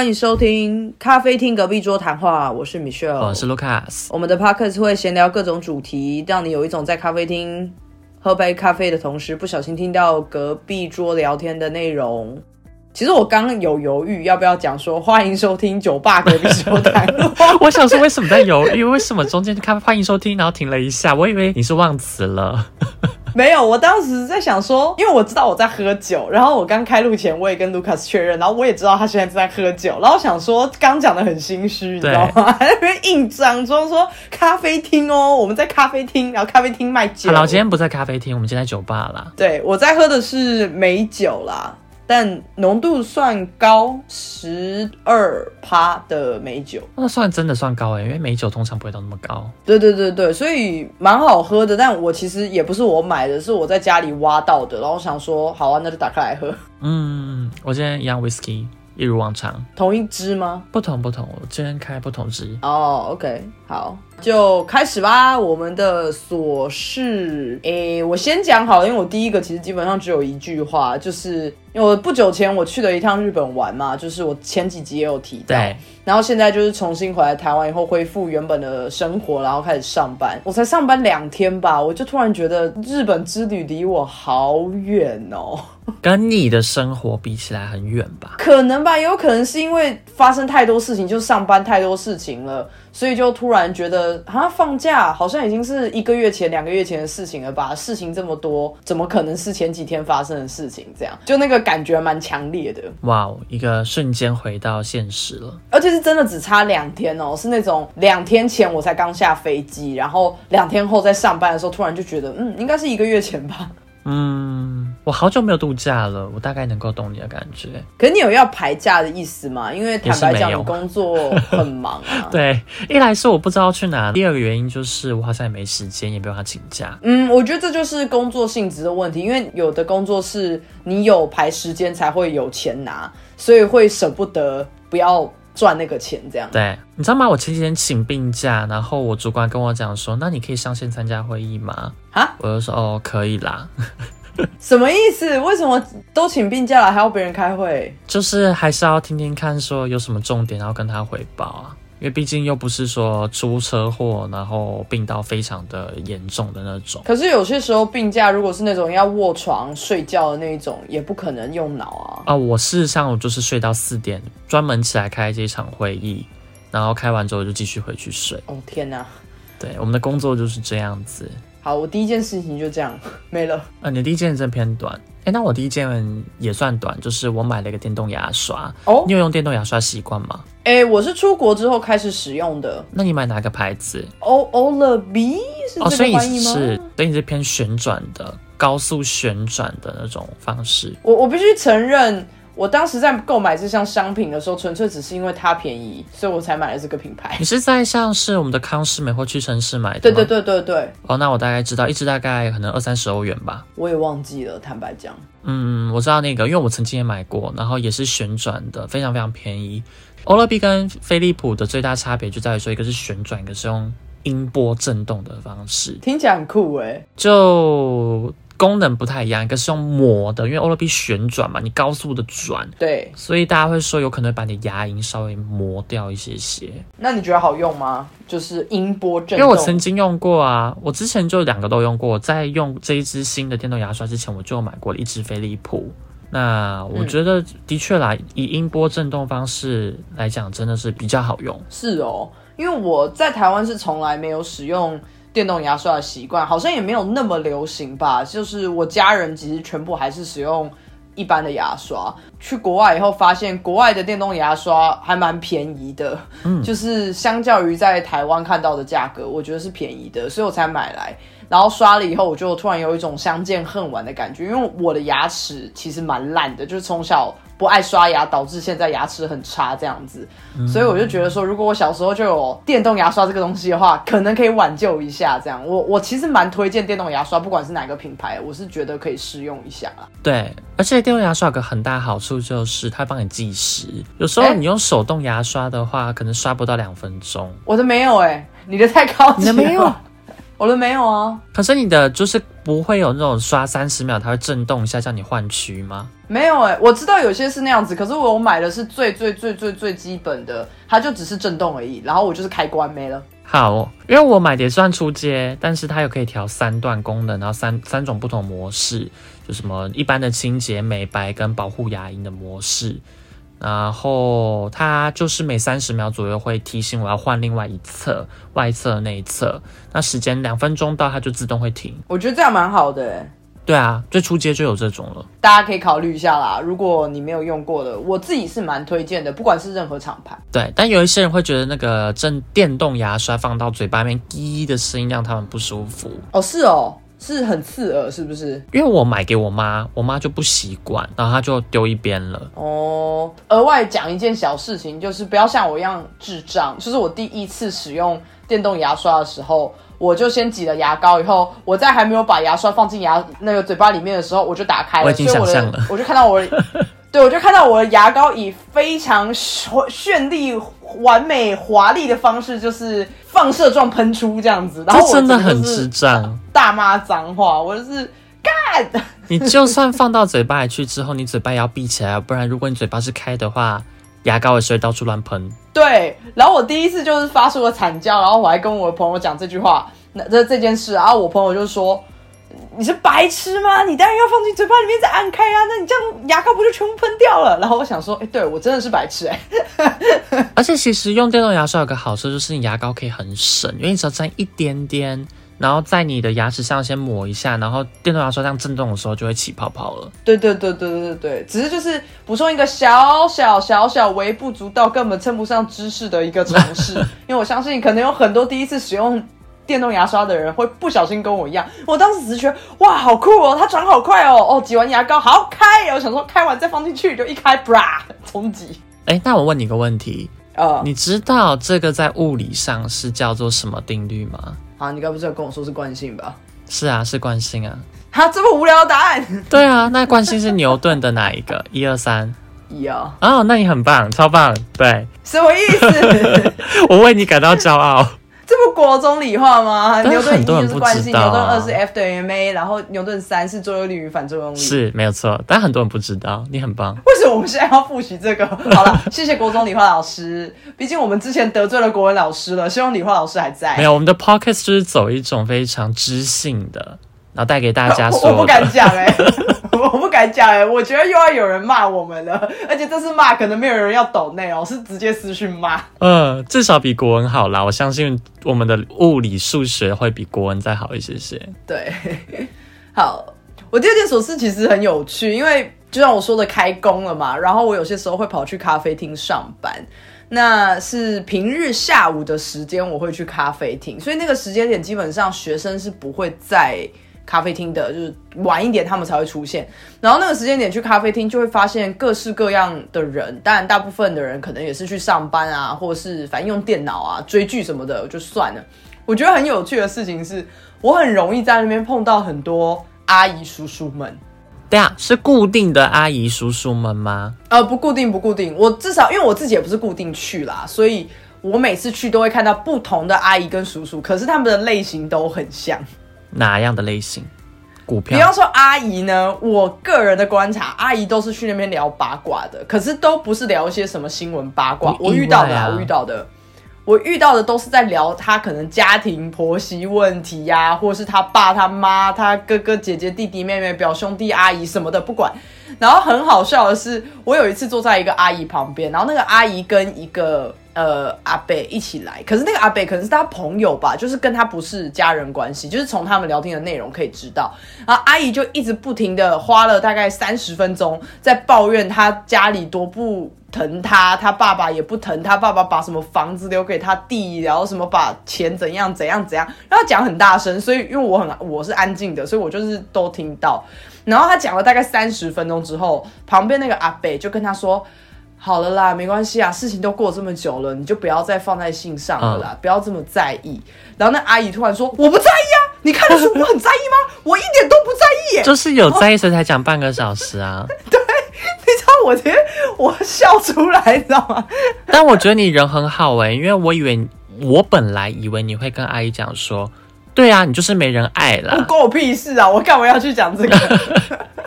欢迎收听咖啡厅隔壁桌谈话，我是 Michelle，我是 Lucas。我们的 podcast 会闲聊各种主题，让你有一种在咖啡厅喝杯咖啡的同时，不小心听到隔壁桌聊天的内容。其实我刚刚有犹豫要不要讲说欢迎收听酒吧隔壁桌谈话，我想说为什么在犹豫？为什么中间就看欢迎收听，然后停了一下？我以为你是忘词了。没有，我当时在想说，因为我知道我在喝酒，然后我刚开录前我也跟 Lucas 确认，然后我也知道他现在正在喝酒，然后想说刚讲的很心虚，你知道吗？在那边硬装装说咖啡厅哦，我们在咖啡厅，然后咖啡厅卖酒。好了，今天不在咖啡厅，我们今天在酒吧啦。对，我在喝的是美酒啦。但浓度算高，十二趴的美酒，那算真的算高哎，因为美酒通常不会到那么高。对对对对，所以蛮好喝的。但我其实也不是我买的，是我在家里挖到的，然后想说，好啊，那就打开来喝。嗯，我今天一样 whisky。一如往常，同一支吗？不同不同，我今天开不同支。哦，OK，好，就开始吧。我们的琐事，诶，我先讲好了，因为我第一个其实基本上只有一句话，就是因为我不久前我去了一趟日本玩嘛，就是我前几集也有提到。对。然后现在就是重新回来台湾以后，恢复原本的生活，然后开始上班。我才上班两天吧，我就突然觉得日本之旅离我好远哦。跟你的生活比起来很远吧？可能吧，也有可能是因为发生太多事情，就上班太多事情了，所以就突然觉得，啊，放假好像已经是一个月前、两个月前的事情了吧？事情这么多，怎么可能是前几天发生的事情？这样 就那个感觉蛮强烈的。哇哦，一个瞬间回到现实了，而且是真的只差两天哦，是那种两天前我才刚下飞机，然后两天后在上班的时候，突然就觉得，嗯，应该是一个月前吧。嗯，我好久没有度假了，我大概能够懂你的感觉。可是你有要排假的意思吗？因为坦白讲，你工作很忙啊。对，一来是我不知道去哪，第二个原因就是我好像也没时间，也没办法请假。嗯，我觉得这就是工作性质的问题，因为有的工作是你有排时间才会有钱拿，所以会舍不得不要。赚那个钱，这样对，你知道吗？我前几天请病假，然后我主管跟我讲说：“那你可以上线参加会议吗？”啊，我就说：“哦，可以啦。”什么意思？为什么都请病假了还要别人开会？就是还是要听听看，说有什么重点，然后跟他汇报啊。因为毕竟又不是说出车祸，然后病到非常的严重的那种。可是有些时候病假，如果是那种要卧床睡觉的那种，也不可能用脑啊。啊，我事实上我就是睡到四点，专门起来开这场会议，然后开完之后就继续回去睡。哦天哪！对，我们的工作就是这样子。好，我第一件事情就这样没了。啊，你第一件真偏短。哎，那我第一件也算短，就是我买了一个电动牙刷。哦，你有用电动牙刷习惯吗？哎，我是出国之后开始使用的。那你买哪个牌子？O O L B 是这个翻译吗？是，所以你是偏旋转的，高速旋转的那种方式。我我必须承认。我当时在购买这项商品的时候，纯粹只是因为它便宜，所以我才买了这个品牌。你是在像是我们的康士美或屈臣氏买的？对对对对对。哦，那我大概知道，一支大概可能二三十欧元吧。我也忘记了，坦白讲。嗯，我知道那个，因为我曾经也买过，然后也是旋转的，非常非常便宜。欧乐 B 跟飞利浦的最大差别就在于说，一个是旋转，一个是用音波震动的方式，听起来很酷哎。就。功能不太一样，一个是用磨的，因为欧乐 B 旋转嘛，你高速的转，对，所以大家会说有可能把你牙龈稍微磨掉一些些。那你觉得好用吗？就是音波震动。因为我曾经用过啊，我之前就两个都用过。在用这一支新的电动牙刷之前，我就买过了一支飞利浦。那我觉得的确啦，以音波震动方式来讲，真的是比较好用。是哦，因为我在台湾是从来没有使用。电动牙刷的习惯好像也没有那么流行吧，就是我家人其实全部还是使用一般的牙刷。去国外以后发现，国外的电动牙刷还蛮便宜的，嗯，就是相较于在台湾看到的价格，我觉得是便宜的，所以我才买来。然后刷了以后，我就突然有一种相见恨晚的感觉，因为我的牙齿其实蛮烂的，就是从小。不爱刷牙，导致现在牙齿很差这样子，所以我就觉得说，如果我小时候就有电动牙刷这个东西的话，可能可以挽救一下。这样，我我其实蛮推荐电动牙刷，不管是哪个品牌，我是觉得可以试用一下对，而且电动牙刷有个很大好处就是它帮你计时，有时候你用手动牙刷的话，可能刷不到两分钟。我的没有哎，你的太高级了。没有。我的没有啊，可是你的就是不会有那种刷三十秒它会震动一下叫你换区吗？没有哎、我知道有些是那样子，可是我买的是最最最最最基本的，它就只是震动而已，然后我就是开关没了。好，因为我买的也算出街，但是它又可以调三段功能，然后三三种不同模式，就什么一般的清洁、美白跟保护牙龈的模式。然后它就是每三十秒左右会提醒我要换另外一侧外侧的那一侧，那时间两分钟到它就自动会停。我觉得这样蛮好的、欸，对啊，最初街就有这种了。大家可以考虑一下啦。如果你没有用过的，我自己是蛮推荐的，不管是任何厂牌。对，但有一些人会觉得那个正电动牙刷放到嘴巴里面滴的声音让他们不舒服。哦，是哦，是很刺耳，是不是？因为我买给我妈，我妈就不习惯，然后她就丢一边了。哦，额外讲一件小事情，就是不要像我一样智障。就是我第一次使用电动牙刷的时候，我就先挤了牙膏，以后我在还没有把牙刷放进牙那个嘴巴里面的时候，我就打开了，我已经所以我想象了的我就看到我的，对我就看到我的牙膏以非常绚绚丽、完美、华丽的方式，就是放射状喷出这样子，然后我真的很智障。大骂脏话，我就是干。你就算放到嘴巴里去之后，你嘴巴也要闭起来，不然如果你嘴巴是开的话，牙膏也是会到处乱喷。对，然后我第一次就是发出了惨叫，然后我还跟我的朋友讲这句话，那这这件事，然后我朋友就说：“你是白痴吗？你当然要放进嘴巴里面再按开啊，那你这样牙膏不就全部喷掉了？”然后我想说：“哎，对我真的是白痴哎、而且其实用电动牙刷有个好处，就是你牙膏可以很省，因为你只要沾一点点，然后在你的牙齿上先抹一下，然后电动牙刷这样震动的时候就会起泡泡了。对对对对对对对，只是就是补充一个小小小小微不足道、根本称不上知识的一个尝试，因为我相信可能有很多第一次使用电动牙刷的人会不小心跟我一样，我当时只是觉得哇好酷哦，它转好快哦，哦挤完牙膏好开哦，我想说开完再放进去，就一开，bra 冲击，哎，那我问你个问题，呃，你知道这个在物理上是叫做什么定律吗？啊，你该不是要跟我说是惯性吧？是啊，是惯性啊。哈，这么无聊的答案，对啊，那惯性是牛顿的哪一个？一二三。一啊，哦，那你很棒，超棒。对什么意思？我为你感到骄傲。这不国中理化吗？牛顿一很多人不就是惯性，牛顿啊二是 F 等于 ma，然后牛顿三是作用力与反作用力。是没有错，但很多人不知道，你很棒。为什么我们现在要复习这个？好了，谢谢国中理化老师。毕竟我们之前得罪了国文老师了，希望理化老师还在。没有，我们的 podcast 就是走一种非常知性的，然后带给大家 我我不敢的。讲哎、我不敢讲哎、我觉得又要有人骂我们了，而且这次骂可能没有人要抖内哦，是直接私讯骂。嗯，至少比国文好啦。我相信我们的物理、数学会比国文再好一些些。对，好，我第二件琐事其实很有趣，因为就像我说的，开工了嘛，然后我有些时候会跑去咖啡厅上班。那是平日下午的时间，我会去咖啡厅，所以那个时间点基本上学生是不会在咖啡厅的，就是晚一点他们才会出现。然后那个时间点去咖啡厅，就会发现各式各样的人，当然大部分的人可能也是去上班啊，或是反正用电脑啊、追剧什么的，就算了。我觉得很有趣的事情是，我很容易在那边碰到很多阿姨叔叔们。对啊，是固定的阿姨叔叔们吗？呃，不固定，不固定。我至少因为我自己也不是固定去啦，所以我每次去都会看到不同的阿姨跟叔叔，可是他们的类型都很像。哪样的类型？股票比方说阿姨呢，我个人的观察，阿姨都是去那边聊八卦的，可是都不是聊一些什么新闻八卦。我遇到的啊，我遇到的，我遇到的都是在聊他可能家庭婆媳问题呀、或是他爸他妈、他哥哥姐姐、弟弟妹妹、表兄弟阿姨什么的，不管。然后很好笑的是，我有一次坐在一个阿姨旁边，然后那个阿姨跟一个呃阿伯一起来，可是那个阿伯可能是他朋友吧，就是跟他不是家人关系，就是从他们聊天的内容可以知道。然后阿姨就一直不停的花了大概三十分钟在抱怨他家里多不疼他，他爸爸也不疼他，爸爸把什么房子留给他弟，然后什么把钱怎样怎样怎样，然后讲很大声，所以因为我很我是安静的，所以我就是都听到。然后他讲了大概三十分钟之后，旁边那个阿北就跟他说：“好了啦，没关系啊，事情都过这么久了，你就不要再放在心上了啦，不要这么在意。”然后那阿姨突然说：“我不在意啊，你看得出我很在意吗？我一点都不在意耶。”就是有在意所以才讲半个小时啊。对你知道我直接我笑出来，你知道吗？但我觉得你人很好哎、因为我以为我本来以为你会跟阿姨讲说，对啊，你就是没人爱了，关我屁事啊！我干嘛要去讲这个？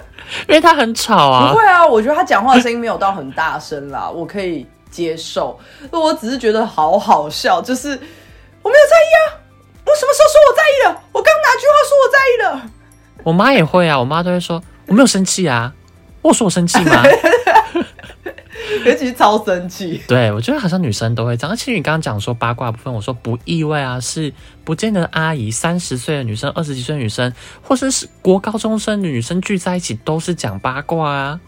因为他很吵啊不。会啊，我觉得他讲话的声音没有到很大声啦，我可以接受。我只是觉得好好笑，就是我没有在意啊，我什么时候说我在意了？我刚哪句话说我在意了？我妈也会啊，我妈都会说我没有生气啊，我说我生气吗？尤其是超生气。对，我觉得好像女生都会这样。而且你刚刚讲说八卦部分，我说不意外啊，是不见得阿姨三十岁的女生、二十几岁的女生，或者是国高中生的女生聚在一起都是讲八卦啊。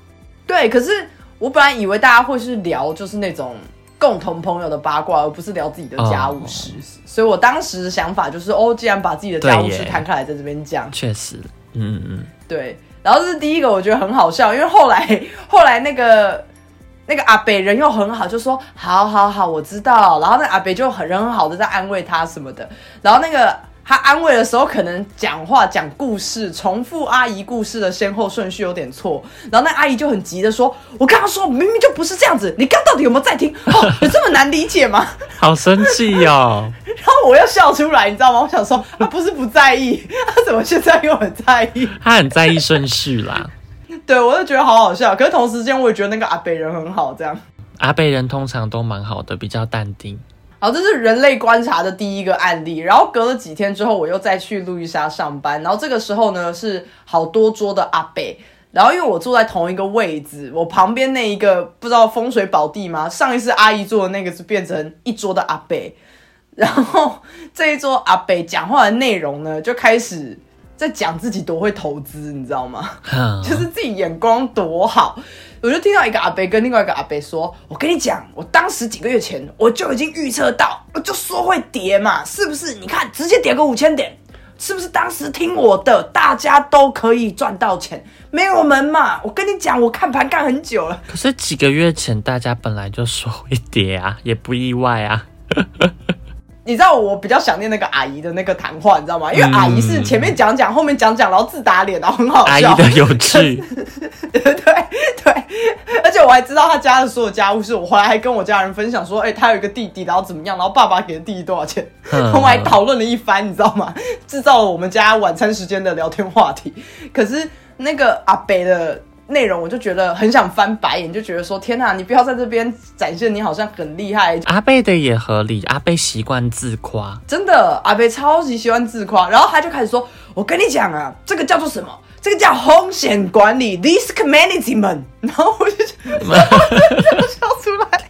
对，可是我本来以为大家会是聊就是那种共同朋友的八卦，而不是聊自己的家务事。所以我当时的想法就是，哦，既然把自己的家务事摊开来在这边讲，确实，嗯嗯嗯，对。然后这是第一个，我觉得很好笑，因为后来后来那个那个阿北人又很好，就说好好好，我知道。然后那阿北就很人很好的在安慰他什么的。然后那个他安慰的时候，可能讲话讲故事，重复阿姨故事的先后顺序有点错。然后那阿姨就很急的说：“我刚刚说明明就不是这样子，你刚到底有没有在听？哦，有这么难理解吗？” 好生气哦。然后我又笑出来，你知道吗？我想说他不是不在意，他怎么现在又很在意？他很在意顺序啦。对，我就觉得好好笑。可是同时间，我也觉得那个阿北人很好，这样。阿北人通常都蛮好的，比较淡定。好，这是人类观察的第一个案例。然后隔了几天之后，我又再去路易莎上班。然后这个时候呢，是好多桌的阿北。然后因为我坐在同一个位置，我旁边那一个不知道风水宝地吗？上一次阿姨坐的那个是变成一桌的阿北。然后这一桌阿北讲话的内容呢，就开始在讲自己多会投资，你知道吗？就是自己眼光多好。我就听到一个阿伯跟另外一个阿伯说：“我跟你讲，我当时几个月前我就已经预测到，我就说会跌嘛，是不是？你看直接跌个五千点，是不是？当时听我的，大家都可以赚到钱，没有门嘛。我跟你讲，我看盘看很久了。可是几个月前大家本来就说会跌啊，也不意外啊。你知道我比较想念那个阿姨的那个谈话，你知道吗？因为阿姨是前面讲讲，后面讲讲，然后自打脸，然后很好笑。阿姨的有趣，对对对，而且我还知道他家的所有家务事，我回来还跟我家人分享说，哎、他有一个弟弟，然后怎么样，然后爸爸给的弟弟多少钱，嗯我们还讨论了一番，你知道吗？制造了我们家晚餐时间的聊天话题。可是那个阿北的内容，我就觉得很想翻白眼，就觉得说，天哪，你不要在这边展现你好像很厉害，阿贝的也合理，阿贝习惯自夸。真的，阿贝超级喜欢自夸，然后他就开始说：“我跟你讲啊，这个叫做什么？这个叫风险管理 （risk management）。”然后我就笑出来。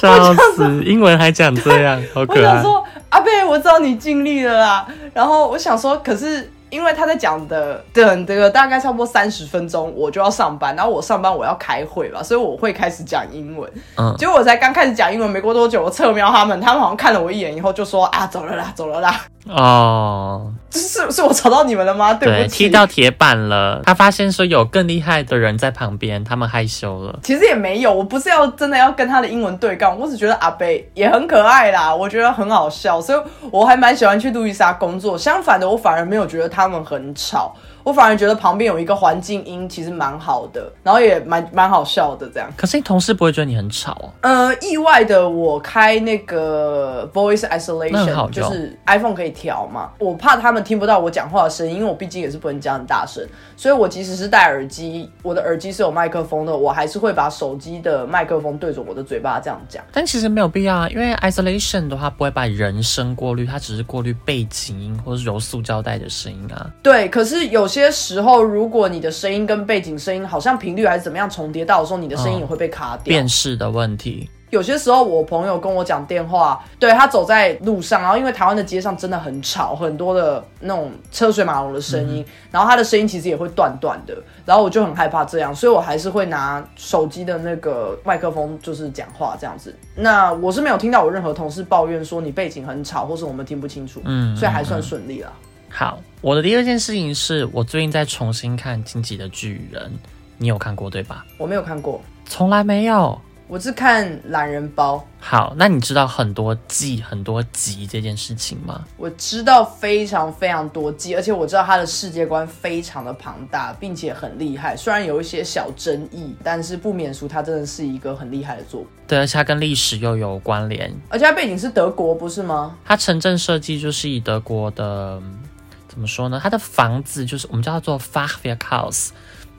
笑死，英文还讲这样，好我可爱。想说，阿贝，我知道你尽力了啦。然后我想说，可是因为他在讲的等这个大概差不多三十分钟，我就要上班，然后我上班我要开会吧，所以我会开始讲英文。嗯结果我才刚开始讲英文，没过多久，我侧瞄他们，他们好像看了我一眼以后就说：“啊，走了啦，走了啦。”哦，是是我吵到你们了吗？对对，不起，踢到铁板了。他发现说有更厉害的人在旁边，他们害羞了。其实也没有，我不是要真的要跟他的英文对杠，我只觉得阿贝也很可爱啦，我觉得很好笑，所以我还蛮喜欢去路易莎工作。相反的，我反而没有觉得他们很吵，我反而觉得旁边有一个环境音其实蛮好的，然后也蛮蛮好笑的这样。可是你同事不会觉得你很吵哦？呃，意外的，我开那个 voice isolation，就是 iPhone 可以调嘛。我怕他们听不到我讲话的声音，因为我毕竟也是不能讲很大声，所以我即使是戴耳机，我的耳机是有麦克风的，我还是会把手机的麦克风对着我的嘴巴这样讲。但其实没有必要啊，因为 isolation 的话不会把人声过滤，它只是过滤背景音或是揉塑胶袋的声音啊。对，可是有些时候，如果你的声音跟背景声音好像频率还是怎么样重叠到的时候，你的声音也会被卡掉。辨识的问题。有些时候，我朋友跟我讲电话，对他走在路上，然后因为台湾的街上真的很吵，很多的那种车水马龙的声音，然后他的声音其实也会断断的，然后我就很害怕这样，所以我还是会拿手机的那个麦克风就是讲话这样子。那我是没有听到我任何同事抱怨说你背景很吵，或是我们听不清楚，嗯所以还算顺利啦。好，我的第二件事情是我最近在重新看《荆棘的巨人》，你有看过对吧？我没有看过，从来没有，我是看懒人包，好，那你知道很多季、很多集这件事情吗？我知道非常非常多季，而且我知道它的世界观非常的庞大，并且很厉害。虽然有一些小争议，但是不免俗，它真的是一个很厉害的作品。对，而且它跟历史又有关联，而且它背景是德国，不是吗？它城镇设计就是以德国的怎么说呢？它的房子就是我们叫它做 Fachwerkhaus。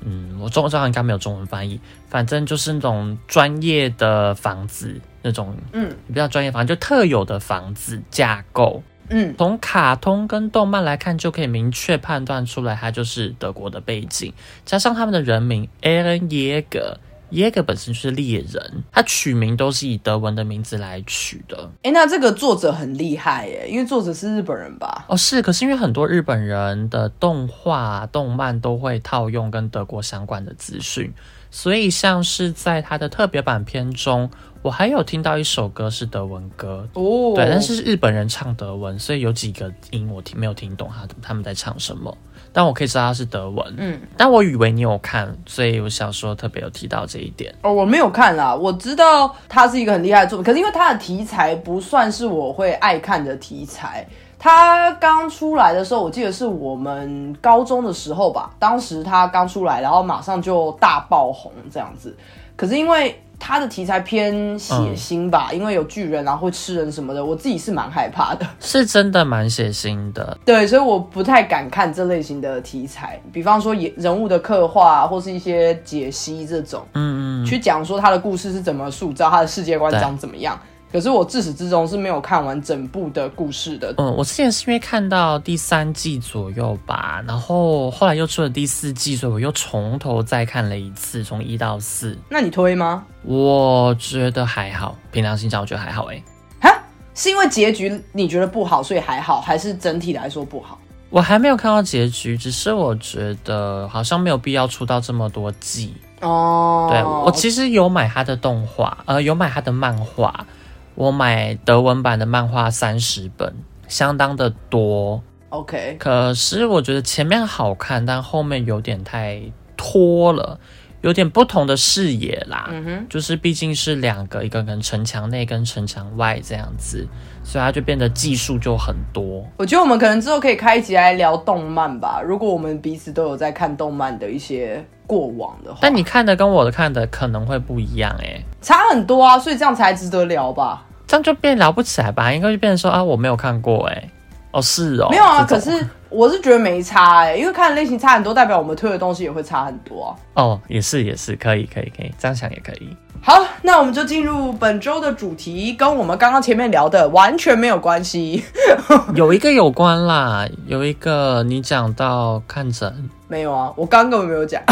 嗯，我中文上应该没有中文翻译，反正就是那种专业的房子，那种嗯，比较专业房，就特有的房子架构。嗯，从卡通跟动漫来看，就可以明确判断出来，它就是德国的背景，加上他们的人名 Aaron Yeager。耶格本身就是猎人，他取名都是以德文的名字来取的。哎，那这个作者很厉害耶，因为作者是日本人吧？哦，是，可是因为很多日本人的动画、动漫都会套用跟德国相关的资讯，所以像是在他的特别版片中，我还有听到一首歌是德文歌哦，对，但是日本人唱德文，所以有几个音我听没有听懂他他们在唱什么。但我可以知道它是德文，嗯，但我以为你有看，所以我想说特别有提到这一点。哦，我没有看啦，我知道它是一个很厉害的作品，可是因为它的题材不算是我会爱看的题材。他刚出来的时候，我记得是我们高中的时候吧，当时他刚出来，然后马上就大爆红这样子。可是因为它的题材偏血腥吧，因为有巨人然后会吃人什么的，我自己是蛮害怕的。是真的蛮血腥的，对，所以我不太敢看这类型的题材，比方说人物的刻画或是一些解析这种，嗯嗯，去讲说他的故事是怎么塑造，他的世界观长怎么样。可是我自始至终是没有看完整部的故事的。嗯，我之前是因为看到第三季左右吧，然后后来又出了第四季，所以我又从头再看了一次，从一到四。那你推吗？我觉得还好，凭良心讲，我觉得还好。哎，哈，是因为结局你觉得不好，所以还好，还是整体来说不好？我还没有看到结局，只是我觉得好像没有必要出到这么多季哦。对我其实有买他的动画，呃，有买他的漫画。我买德文版的漫画三十本，相当的多。OK，可是我觉得前面好看，但后面有点太拖了，有点不同的视野啦。嗯哼，就是毕竟是两个，一个跟城墙内跟城墙外这样子，所以它就变得技术就很多。我觉得我们可能之后可以开一集来聊动漫吧。如果我们彼此都有在看动漫的一些过往的话，但你看的跟我的看的可能会不一样哎。差很多啊，所以这样才值得聊吧？这样就变聊不起来吧？应该就变成说啊，我没有看过哎，哦是哦，没有啊。可是我是觉得没差哎，因为看的类型差很多，代表我们推的东西也会差很多啊。哦，也是也是，可以可以可以，这样想也可以。好，那我们就进入本周的主题，跟我们刚刚前面聊的完全没有关系。有一个有关啦，有一个你讲到看诊，没有啊，我刚根本没有讲。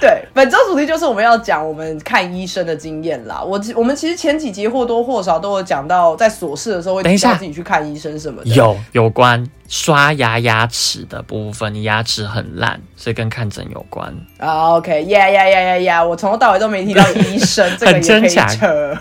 对，本周主题就是我们要讲我们看医生的经验啦。我我们其实前几集或多或少都有讲到，在琐事的时候会提到自己去看医生什么的。有有关刷牙牙齿的部分，你牙齿很烂，所以跟看诊有关。啊，OK，呀呀呀呀呀，我从头到尾都没提到医生，这个也可以扯。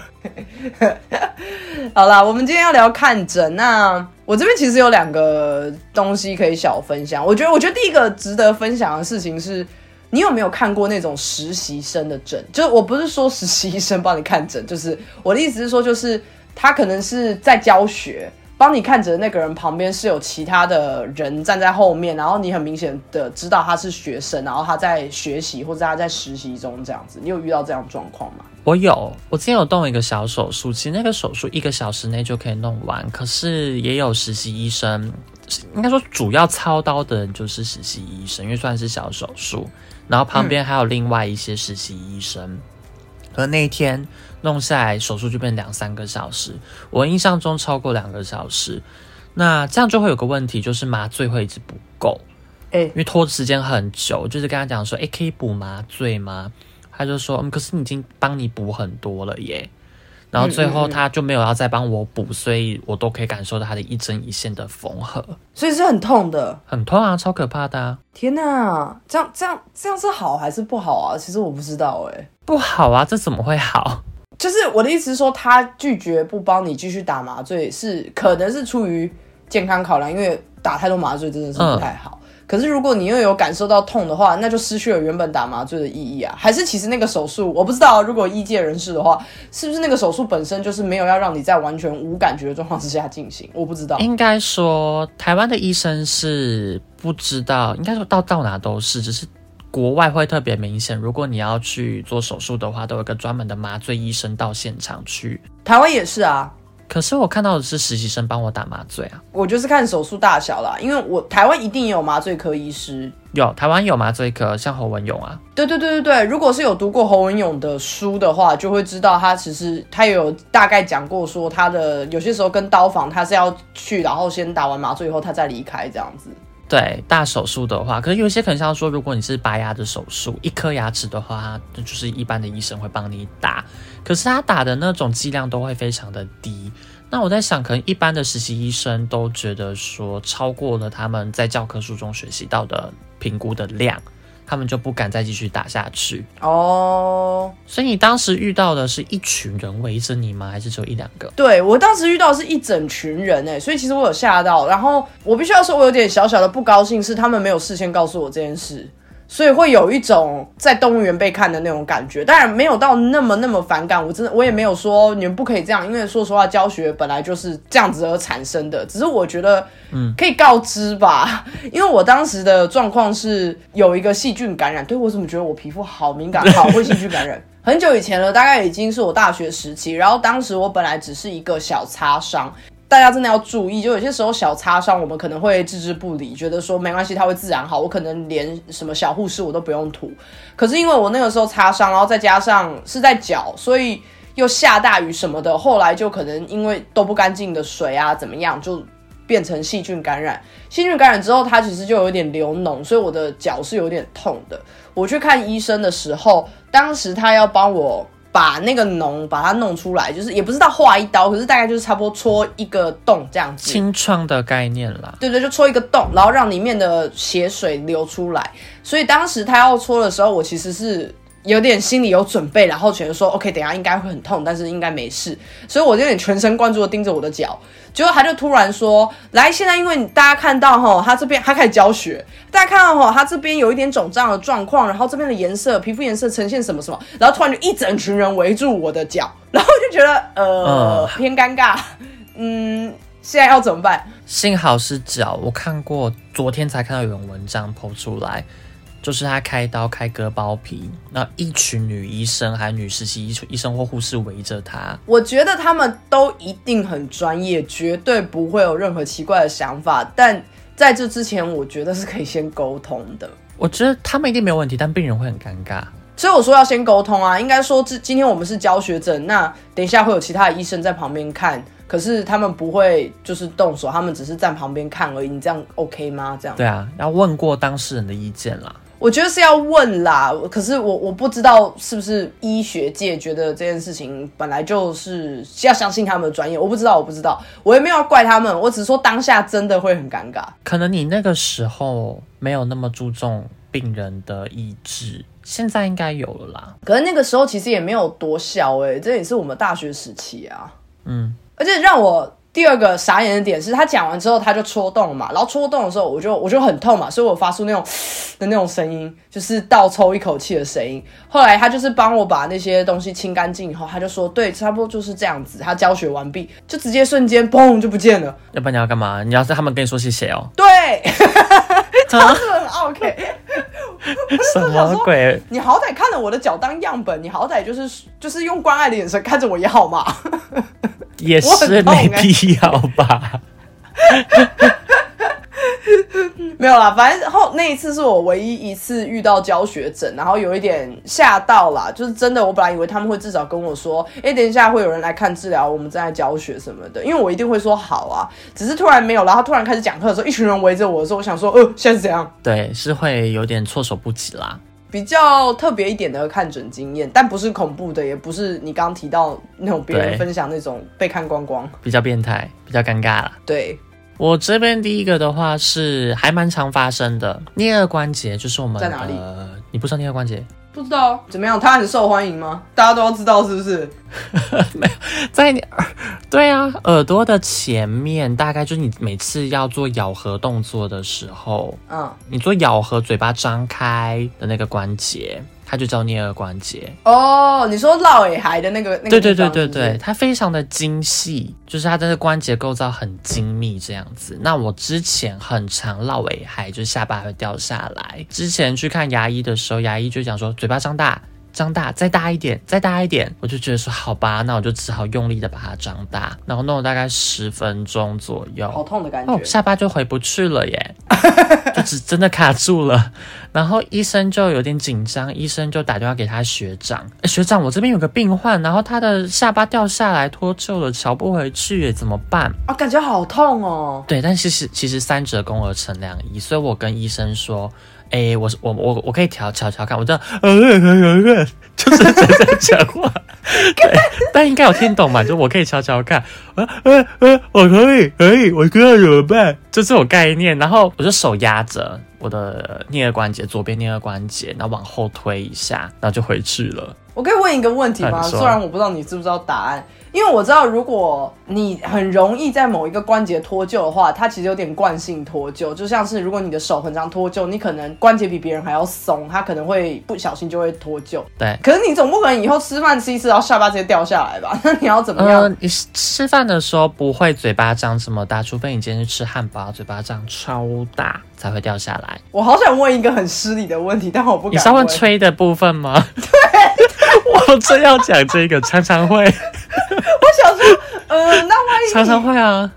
好啦，我们今天要聊看诊。那我这边其实有两个东西可以小分享。我觉得，我觉得第一个值得分享的事情是。你有没有看过那种实习生的诊？就是我不是说实习生帮你看诊，就是我的意思是说，就是他可能是在教学，帮你看诊的那个人旁边是有其他的人站在后面，然后你很明显的知道他是学生，然后他在学习或者他在实习中这样子。你有遇到这样状况吗？我有，我今天有动一个小手术，其实那个手术一个小时内就可以弄完，可是也有实习医生，应该说主要操刀的人就是实习医生，因为算是小手术。然后旁边还有另外一些实习医生，而那一天弄下来手术就变两三个小时，我印象中超过两个小时。那这样就会有个问题，就是麻醉会一直不够，哎，因为拖的时间很久。就是跟他讲说，哎，可以补麻醉吗？他就说，嗯，可是你已经帮你补很多了耶。然后最后他就没有要再帮我补，所以我都可以感受到他的一针一线的缝合，所以是很痛的，很痛啊，超可怕的！天哪，这样这样这样是好还是不好啊？其实我不知道哎，不好啊，这怎么会好？就是我的意思是说，他拒绝不帮你继续打麻醉，是可能是出于健康考量，因为打太多麻醉真的是不太好。可是如果你又有感受到痛的话，那就失去了原本打麻醉的意义啊。还是其实那个手术，我不知道，如果医界人士的话，是不是那个手术本身就是没有要让你在完全无感觉的状况之下进行？我不知道。应该说，台湾的医生是不知道，应该说到到哪都是，只是国外会特别明显。如果你要去做手术的话，都有一个专门的麻醉医生到现场去。台湾也是啊。可是我看到的是实习生帮我打麻醉啊，我就是看手术大小啦，因为我台湾一定有麻醉科医师，有台湾有麻醉科，像侯文勇啊，对对对对对，如果是有读过侯文勇的书的话，就会知道他其实他有大概讲过说他的有些时候跟刀房他是要去，然后先打完麻醉以后他再离开这样子。对大手术的话，可是有些可能像说，如果你是拔牙的手术，一颗牙齿的话，那就是一般的医生会帮你打，可是他打的那种剂量都会非常的低。那我在想，可能一般的实习医生都觉得说，超过了他们在教科书中学习到的评估的量。他们就不敢再继续打下去哦。所以你当时遇到的是一群人围着你吗？还是只有一两个？对我当时遇到是一整群人哎，所以其实我有吓到。然后我必须要说，我有点小小的不高兴，是他们没有事先告诉我这件事。所以会有一种在动物园被看的那种感觉，当然没有到那么那么反感。我真的我也没有说你们不可以这样，因为说实话，教学本来就是这样子而产生的。只是我觉得，嗯，可以告知吧。因为我当时的状况是有一个细菌感染，对我怎么觉得我皮肤好敏感，好会细菌感染。很久以前了，大概已经是我大学时期。然后当时我本来只是一个小擦伤。大家真的要注意，就有些时候小擦伤，我们可能会置之不理，觉得说没关系，它会自然好。我可能连什么小护士我都不用涂。可是因为我那个时候擦伤，然后再加上是在脚，所以又下大雨什么的，后来就可能因为都不干净的水啊，怎么样，就变成细菌感染。细菌感染之后，它其实就有点流脓，所以我的脚是有点痛的。我去看医生的时候，当时他要帮我。把那个脓把它弄出来，就是也不是到划一刀，可是大概就是差不多戳一个洞这样子，清创的概念啦。对对，就戳一个洞，然后让里面的血水流出来。所以当时他要戳的时候，我其实是。有点心里有准备，然后觉得说 OK，等下应该会很痛，但是应该没事，所以我有点全神贯注的盯着我的脚。结果他就突然说：“来，现在因为大家看到哈，他这边他开始教学，大家看到哈，他这边有一点肿胀的状况，然后这边的颜色，皮肤颜色呈现什么什么，然后突然就一整群人围住我的脚，然后就觉得呃偏尴尬，嗯，现在要怎么办？幸好是脚，我看过，昨天才看到有人文章剖出来。”就是他开刀开割包皮，那一群女医生还有女实习医医生或护士围着他。我觉得他们都一定很专业，绝对不会有任何奇怪的想法。但在这之前，我觉得是可以先沟通的。我觉得他们一定没有问题，但病人会很尴尬。所以我说要先沟通啊。应该说，这今天我们是教学诊，那等一下会有其他的医生在旁边看，可是他们不会就是动手，他们只是站旁边看而已。你这样 OK 吗？这样对啊，要问过当事人的意见啦。我觉得是要问啦，可是我我不知道是不是医学界觉得这件事情本来就是要相信他们的专业，我不知道，我不知道，我也没有怪他们，我只是说当下真的会很尴尬。可能你那个时候没有那么注重病人的意志，现在应该有了啦。可是那个时候其实也没有多小哎，这也是我们大学时期啊，嗯，而且让我。第二个傻眼的点是他讲完之后他就戳洞了嘛，然后戳洞的时候我就我就很痛嘛，所以我发出那种 的那种声音，就是倒抽一口气的声音。后来他就是帮我把那些东西清干净以后，他就说对，差不多就是这样子。他教学完毕，就直接瞬间嘣就不见了。要不然你要干嘛？你要是他们跟你说谢谢哦。对，真 的 很 OK。什么鬼？你好歹看了我的脚当样本，你好歹就是就是用关爱的眼神看着我也好嘛。也是没必要吧？没有啦，反正后那一次是我唯一一次遇到教学诊，然后有一点吓到啦。就是真的，我本来以为他们会至少跟我说：“哎，等一下会有人来看治疗，我们正在教学什么的。”因为我一定会说好啊。只是突然没有，然后突然开始讲课的时候，一群人围着我的时候，我想说：“呃，现在是怎样？”对，是会有点措手不及啦。比较特别一点的看诊经验，但不是恐怖的，也不是你刚刚提到那种别人分享那种被看光光，比较变态，比较尴尬了。对我这边第一个的话是还蛮常发生的颞颌关节，就是我们在哪里？你不知道颞颌关节？不知道怎么样，他很受欢迎吗？大家都要知道是不是？在你耳，对啊，耳朵的前面，大概就是你每次要做咬合动作的时候，嗯，你做咬合嘴巴张开的那个关节，它就叫颞颌关节。哦，你说落尾海的那个那个对对对对对，它非常的精细，就是它的关节构造很精密这样子。那我之前很常落尾海，就是下巴会掉下来。之前去看牙医的时候，牙医就讲说嘴巴张大。张大，再大一点，再大一点，我就觉得说好吧，那我就只好用力的把它张大，然后弄了大概十分钟左右，好痛的感哦，觉。下巴就回不去了耶，就只真的卡住了。然后医生就有点紧张，医生就打电话给他学长，诶学长，我这边有个病患，然后他的下巴掉下来脱臼了，瞧不回去，怎么办？啊，感觉好痛哦。对，但其实其实三折肱而成良医，所以我跟医生说。哎，我是我我我可以调调调看，我这样呃就是在在讲话，对，但应该有听懂嘛？就我可以悄悄看，呃呃呃，我可以可以，我知道怎么办，就这种概念。然后我就手压着我的颞颌关节，左边颞颌关节，然后往后推一下，然后就回去了。我可以问一个问题吗？虽然我不知道你知不知道答案，因为我知道如果你很容易在某一个关节脱臼的话，它其实有点惯性脱臼，就像是如果你的手很常脱臼，你可能关节比别人还要松，它可能会不小心就会脱臼。对，可是你总不可能以后吃饭吃一次，然后下巴直接掉下来吧？那 你要怎么样？呃，你吃吃饭的时候不会嘴巴张这么大，除非你今天是吃汉堡，嘴巴张超大才会掉下来。我好想问一个很失礼的问题，但我不敢你是要问吹的部分吗？对，我正要讲这个，常常会，我想说，呃，那万一常常会啊。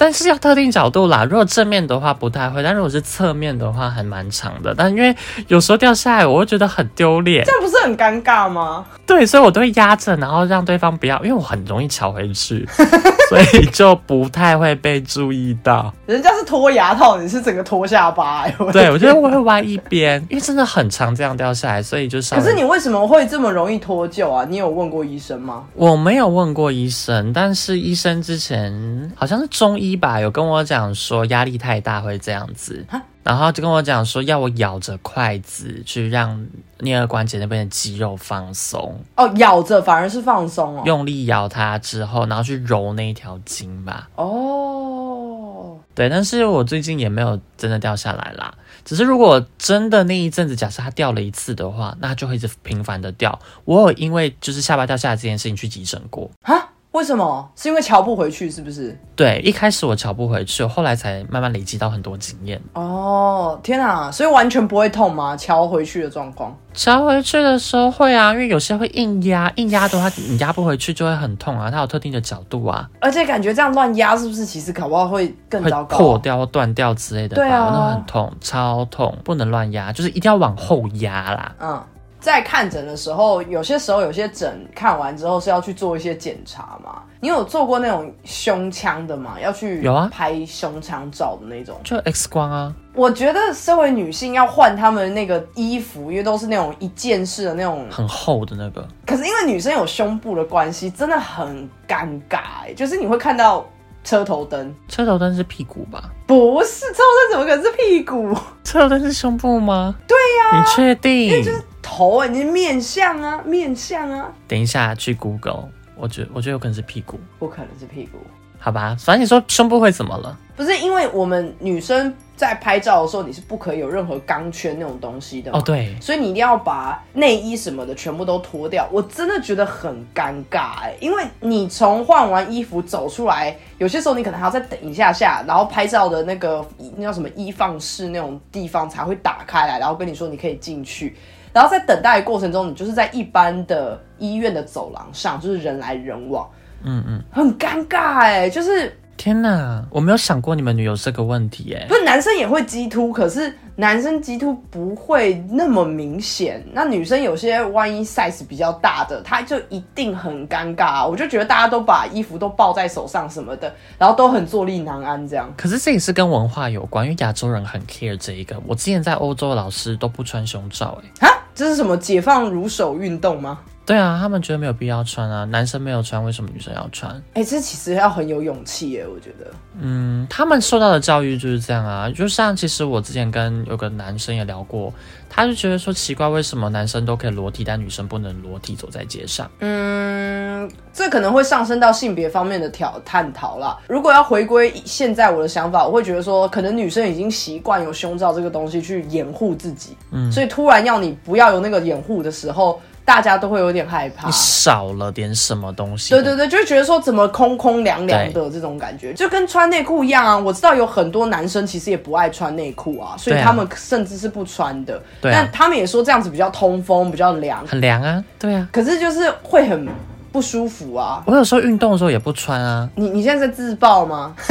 但是要特定角度啦，如果正面的话不太会，但如果是侧面的话还蛮长的。但因为有时候掉下来，我会觉得很丢脸这，样不是很尴尬吗？对，所以我都会压着，然后让对方不要，因为我很容易翘回去，所以就不太会被注意到。人家是脱牙套，你是整个脱下巴、欸。的对，我觉得我会歪一边，因为真的很长这样掉下来，所以就是可是你为什么会这么容易脱臼啊？你有问过医生吗？我没有问过医生，但是医生之前好像是中医吧，有跟我讲说压力太大会这样子，然后就跟我讲说要我咬着筷子去让颞颌关节那边的肌肉放松，哦，咬着反而是放松哦。用力咬它之后，然后去揉那一条筋吧。哦，对，但是我最近也没有真的掉下来啦。只是如果真的那一阵子，假设它掉了一次的话，那就会一直频繁的掉。我有因为就是下巴掉下来这件事情去急诊过。哈？为什么？是因为瞧不回去是不是？对，一开始我瞧不回去，后来才慢慢累积到很多经验。哦，天啊！所以完全不会痛吗？瞧回去的状况？瞧回去的时候会啊，因为有些会硬压，硬压的话你压不回去就会很痛啊，它有特定的角度啊，而且感觉这样乱压，是不是其实搞不好会更糟糕？破掉或断掉之类的吧，对啊那很痛，超痛，不能乱压，就是一定要往后压啦。嗯，在看诊的时候，有些时候有些诊看完之后是要去做一些检查嘛。你有做过那种胸腔的吗？要去有啊拍胸腔照的那种。就 X 光啊，我觉得身为女性要换她们那个衣服，因为都是那种一件式的那种。很厚的那个，可是因为女生有胸部的关系，真的很尴尬、欸。就是你会看到车头灯，车头灯是屁股吧？不是车头灯，怎么可能是屁股？车头灯是胸部吗？对呀、你确定？头啊，你是面相啊，面相啊，等一下去 Google，我觉我觉得有可能是屁股，不可能是屁股。好吧？反正你说胸部会怎么了？不是因为我们女生在拍照的时候，你是不可以有任何钢圈那种东西的哦，对，所以你一定要把内衣什么的全部都脱掉。我真的觉得很尴尬哎、因为你从换完衣服走出来，有些时候你可能还要再等一下下，然后拍照的那个那叫什么衣放室那种地方才会打开来，然后跟你说你可以进去。然后在等待的过程中，你就是在一般的医院的走廊上，就是人来人往，嗯嗯，很尴尬哎、就是天哪，我没有想过你们女友这个问题哎不。是男生也会激突，可是男生激突不会那么明显。那女生有些万一 size 比较大的，她就一定很尴尬、啊。我就觉得大家都把衣服都抱在手上什么的，然后都很坐立难安这样。可是这也是跟文化有关，因为亚洲人很 care 这一个。我之前在欧洲老师都不穿胸罩哎。哈，这是什么解放乳手运动吗？对啊，他们觉得没有必要穿啊，男生没有穿，为什么女生要穿？哎、这其实要很有勇气耶，我觉得。嗯，他们受到的教育就是这样啊，就像其实我之前跟有个男生也聊过，他就觉得说奇怪，为什么男生都可以裸体，但女生不能裸体走在街上？嗯，这可能会上升到性别方面的挑探讨啦。如果要回归现在我的想法，我会觉得说，可能女生已经习惯有胸罩这个东西去掩护自己，嗯，所以突然要你不要有那个掩护的时候，大家都会有点害怕你。少了点什么东西？对对对，就觉得说怎么空空凉凉的这种感觉，就跟穿内裤一样啊。我知道有很多男生其实也不爱穿内裤啊，所以他们甚至是不穿的。对啊但他们也说这样子比较通风，比较凉，很凉啊，对啊。可是就是会很不舒服啊。我有时候运动的时候也不穿啊，你你现在在自爆吗？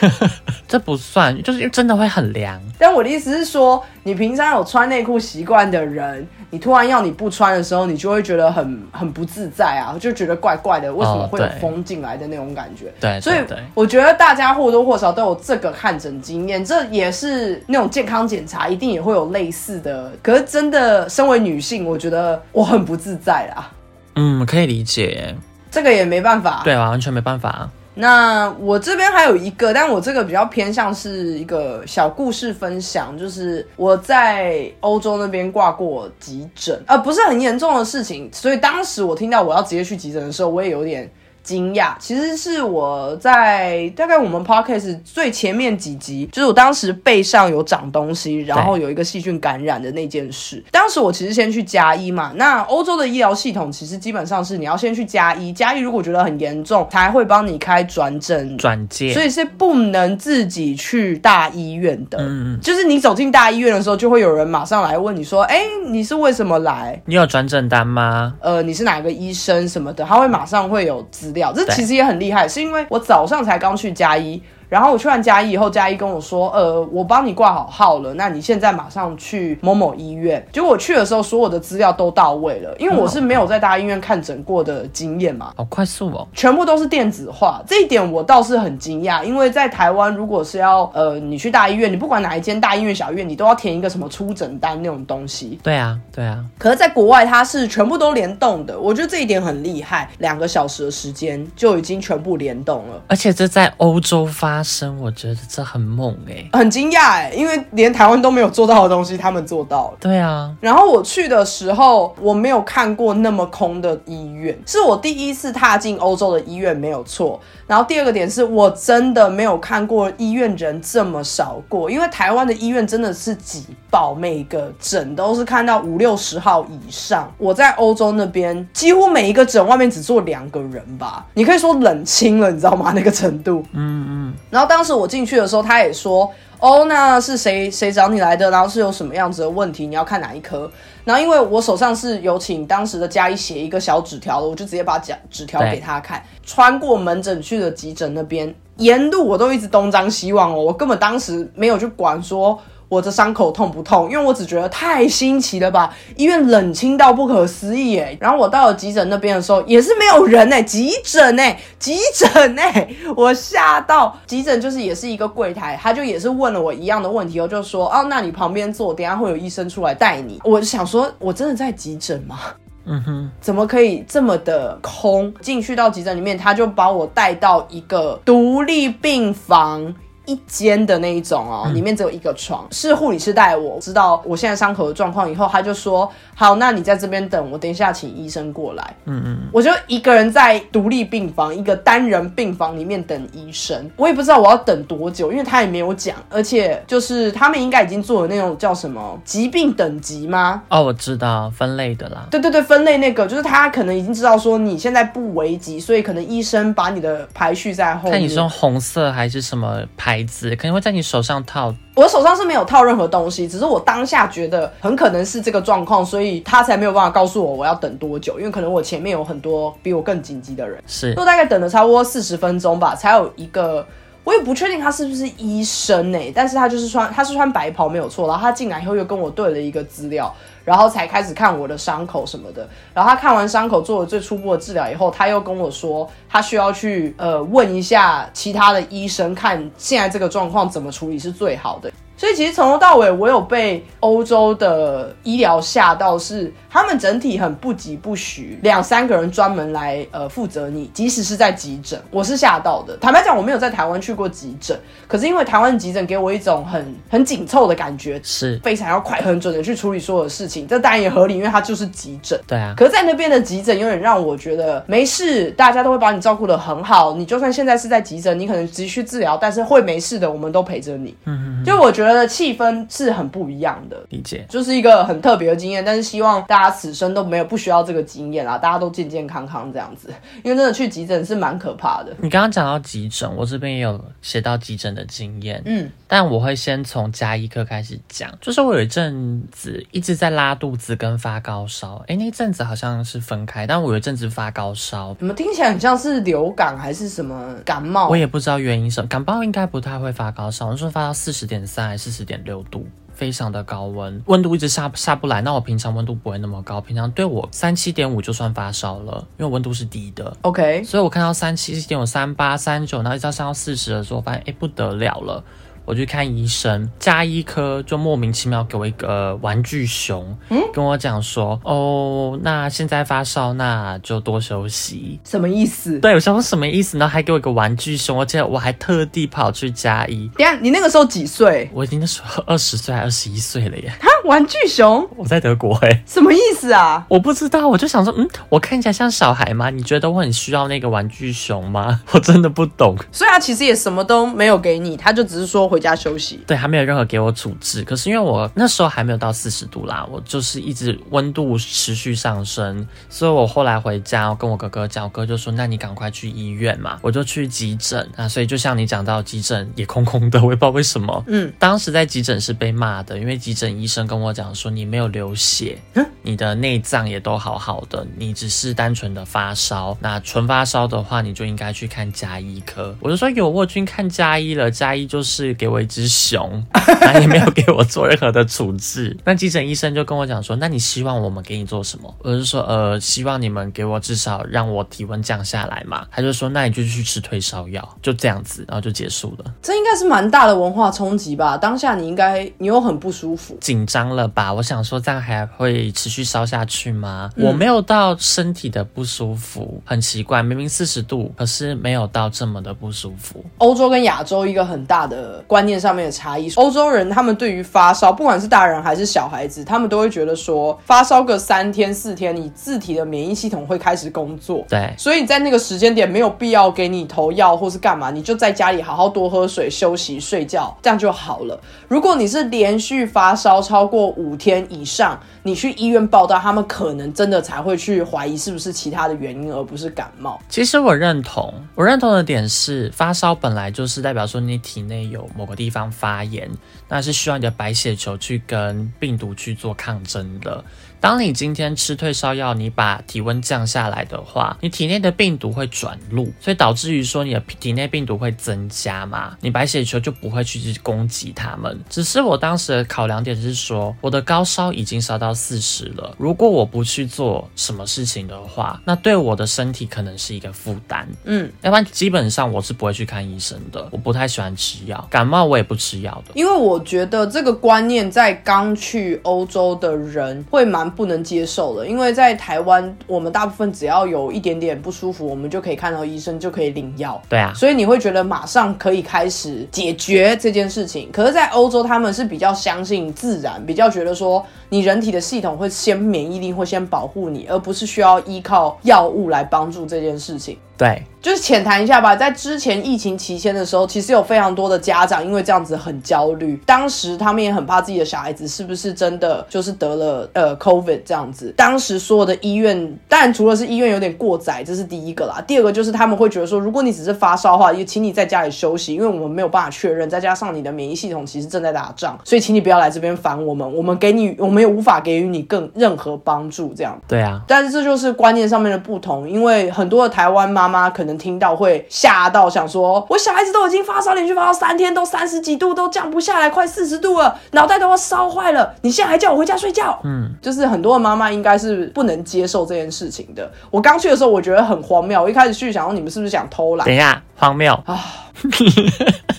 这不算，就是真的会很凉。但我的意思是说，你平常有穿内裤习惯的人，你突然要你不穿的时候，你就会觉得很很不自在啊，就觉得怪怪的，为什么会有对风进来的那种感觉？对，所以我觉得大家或多或少都有这个看诊经验，这也是那种健康检查一定也会有类似的。可是真的，身为女性，我觉得我很不自在啦，嗯，可以理解。这个也没办法。对啊，完全没办法。那我这边还有一个，但我这个比较偏向是一个小故事分享，就是我在欧洲那边挂过急诊，呃，不是很严重的事情，所以当时我听到我要直接去急诊的时候，我也有点。惊讶，其实是我在大概我们 podcast 最前面几集，就是我当时背上有长东西，然后有一个细菌感染的那件事。当时我其实先去加医嘛，那欧洲的医疗系统其实基本上是你要先去加医，加医如果觉得很严重，才会帮你开转诊转介，所以是不能自己去大医院的。嗯嗯，就是你走进大医院的时候，就会有人马上来问你说：“哎、你是为什么来？你有转诊单吗？呃，你是哪个医生什么的？”他会马上会有资料。这其实也很厉害，是因为我早上才刚去加医。然后我去完嘉义以后，嘉义跟我说，呃，我帮你挂好号了，那你现在马上去某某医院。结果我去的时候，所有的资料都到位了，因为我是没有在大医院看诊过的经验嘛。好快速哦。全部都是电子化，这一点我倒是很惊讶，因为在台湾，如果是要呃你去大医院，你不管哪一间大医院、小医院，你都要填一个什么出诊单那种东西。对啊，对啊，可是，在国外它是全部都联动的，我觉得这一点很厉害，两个小时的时间就已经全部联动了。而且这在欧洲发生，我觉得这很猛哎、很惊讶哎，因为连台湾都没有做到的东西，他们做到了。对啊，然后我去的时候，我没有看过那么空的医院，是我第一次踏进欧洲的医院，没有错。然后第二个点是我真的没有看过医院人这么少过，因为台湾的医院真的是挤爆，每个诊都是看到五六十号以上。我在欧洲那边，几乎每一个诊外面只坐两个人吧，你可以说冷清了，你知道吗？那个程度。嗯嗯，然后当时我进去的时候，他也说：“哦，那是谁谁找你来的？然后是有什么样子的问题？你要看哪一科？”然后因为我手上是有请当时的嘉义写一个小纸条的，我就直接把纸纸条给他看。穿过门诊去的急诊那边，沿路我都一直东张西望哦，我根本当时没有去管说。我的伤口痛不痛？因为我只觉得太新奇了吧，医院冷清到不可思议哎。然后我到了急诊那边的时候，也是没有人哎，急诊哎，急诊哎，我吓到。急诊就是也是一个柜台，他就也是问了我一样的问题我，就说哦，那你旁边坐，等下会有医生出来带你。我就想说，我真的在急诊吗？嗯哼，怎么可以这么的空？进去到急诊里面，他就把我带到一个独立病房。一间的那一种哦，里面只有一个床，是护理师带我，知道我现在伤口的状况以后，他就说好，那你在这边等，我等一下请医生过来。嗯嗯，我就一个人在独立病房，一个单人病房里面等医生，我也不知道我要等多久，因为他也没有讲，而且就是他们应该已经做了那种叫什么疾病等级吗？哦，我知道分类的啦。对对对，分类那个就是他可能已经知道说你现在不危急，所以可能医生把你的排序在后面。看你是用红色还是什么牌子，可能会在你手上套。我手上是没有套任何东西，只是我当下觉得很可能是这个状况，所以他才没有办法告诉我我要等多久，因为可能我前面有很多比我更紧急的人。是就大概等了差不多四十分钟吧，才有一个，我也不确定他是不是医生呢、但是他就是穿他是穿白袍没有错，然后他进来以后又跟我对了一个资料，然后才开始看我的伤口什么的，然后他看完伤口做了最初步的治疗以后，他又跟我说他需要去呃问一下其他的医生，看现在这个状况怎么处理是最好的。所以其实从头到尾，我有被欧洲的医疗吓到是，他们整体很不疾不徐，两三个人专门来呃负责你，即使是在急诊，我是吓到的。坦白讲，我没有在台湾去过急诊，可是因为台湾急诊给我一种很很紧凑的感觉，是非常要快很准的去处理所有事情，这当然也合理，因为它就是急诊。对啊，可是在那边的急诊有点让我觉得没事，大家都会把你照顾的很好。你就算现在是在急诊，你可能急需治疗，但是会没事的，我们都陪着你。嗯嗯，就我觉得气氛是很不一样的。理解。就是一个很特别的经验，但是希望大家此生都没有不需要这个经验啦，大家都健健康康这样子，因为真的去急诊是蛮可怕的。你刚刚讲到急诊，我这边也有写到急诊的经验，嗯，但我会先从加医科开始讲，就是我有一阵子一直在拉肚子跟发高烧，诶，那一阵子好像是分开，但我有一阵子发高烧，怎么听起来很像是流感还是什么感冒？我也不知道原因什么，感冒应该不太会发高烧，我说发到四十点三还是四十点六度。非常的高温，温度一直下下不来。那我平常温度不会那么高，平常对我三七点五就算发烧了，因为温度是低的。OK，所以我看到三七点五、三八、三九，然后一直要上到四十的时候，我发现哎不得了了。我去看医生，加医科就莫名其妙给我一个玩具熊，嗯跟我讲说，哦，那现在发烧，那就多休息。什么意思？对，我想说什么意思呢？还给我一个玩具熊，而且我还特地跑去加医。等一下，你那个时候几岁？我已经那时候二十岁还二十一岁了耶，哈，玩具熊我在德国哎，什么意思啊？我不知道，我就想说，嗯，我看起来像小孩吗？你觉得我很需要那个玩具熊吗？我真的不懂。所以他其实也什么都没有给你，他就只是说回家休息。对，还没有任何给我处置。可是因为我那时候还没有到四十度啦，我就是一直温度持续上升，所以我后来回家，我跟我哥哥讲，我哥就说：“那你赶快去医院嘛。”我就去急诊啊。所以就像你讲到，急诊也空空的，我也不知道为什么。嗯，当时在急诊是被骂的，因为急诊医生跟我讲说：“你没有流血，你的内脏也都好好的，你只是单纯的发烧。那纯发烧的话，你就应该去看加医科。”我就说：“有，我去看加医了，加医就是给我一只熊。”他也没有给我做任何的处置。那急诊医生就跟我讲说：“那你希望我们给你做什么？”我就说：“呃，希望你们给我至少让我体温降下来嘛。”他就说：“那你就去吃退烧药。”就这样子，然后就结束了。这应该是蛮大的文化冲击吧？当下你应该你又很不舒服，紧张了吧？我想说这样还会持续烧下去吗？我没有到身体的不舒服，很奇怪，明明四十度，可是没有到这么的不舒服。欧洲跟亚洲一个很大的观念上面的差异。欧洲人他们对于发烧，不管是大人还是小孩子，他们都会觉得说，发烧个三天四天，你自体的免疫系统会开始工作。对，所以你在那个时间点没有必要给你投药或是干嘛，你就在家里好好多喝水、休息、睡觉，这样就好了。如果你是连续发烧超过五天以上，你去医院报道，他们可能真的才会去怀疑是不是其他的原因，而不是感冒。其实我认同，我认同的点是，发烧本来就是代表说你体内有某个地方发炎，那是需要你的白血球去跟病毒去做抗争的。当你今天吃退烧药，你把体温降下来的话，你体内的病毒会转入，所以导致于说你的体内病毒会增加嘛，你白血球就不会去攻击它们。只是我当时的考量点是说，我的高烧已经烧到四十了，如果我不去做什么事情的话，那对我的身体可能是一个负担。嗯，要不然基本上我是不会去看医生的，我不太喜欢吃药，感冒我也不吃药的。因为我觉得这个观念在刚去欧洲的人会蛮不能接受了，因为在台湾，我们大部分只要有一点点不舒服，我们就可以看到医生，就可以领药。对啊，所以你会觉得马上可以开始解决这件事情。可是，在欧洲，他们是比较相信自然，比较觉得说你人体的系统会先免疫力会先保护你，而不是需要依靠药物来帮助这件事情。对，就是浅谈一下吧，在之前疫情期间的时候，其实有非常多的家长因为这样子很焦虑，当时他们也很怕自己的小孩子是不是真的就是得了呃 COVID 这样子。当时所有的医院，当然除了是医院有点过载，这是第一个啦。第二个就是他们会觉得说，如果你只是发烧的话，也请你在家里休息，因为我们没有办法确认，再加上你的免疫系统其实正在打仗，所以请你不要来这边烦我们，我们给你，我们也无法给予你更任何帮助这样。对啊，但是这就是观念上面的不同，因为很多的台湾妈妈可能听到会吓到，想说我小孩子都已经发烧，连续发烧三天，都三十几度，都降不下来，快四十度了，脑袋都要烧坏了，你现在还叫我回家睡觉？嗯，就是很多的妈妈应该是不能接受这件事情的。我刚去的时候，我觉得很荒谬，我一开始去想说你们是不是想偷懒等？一下，荒谬啊，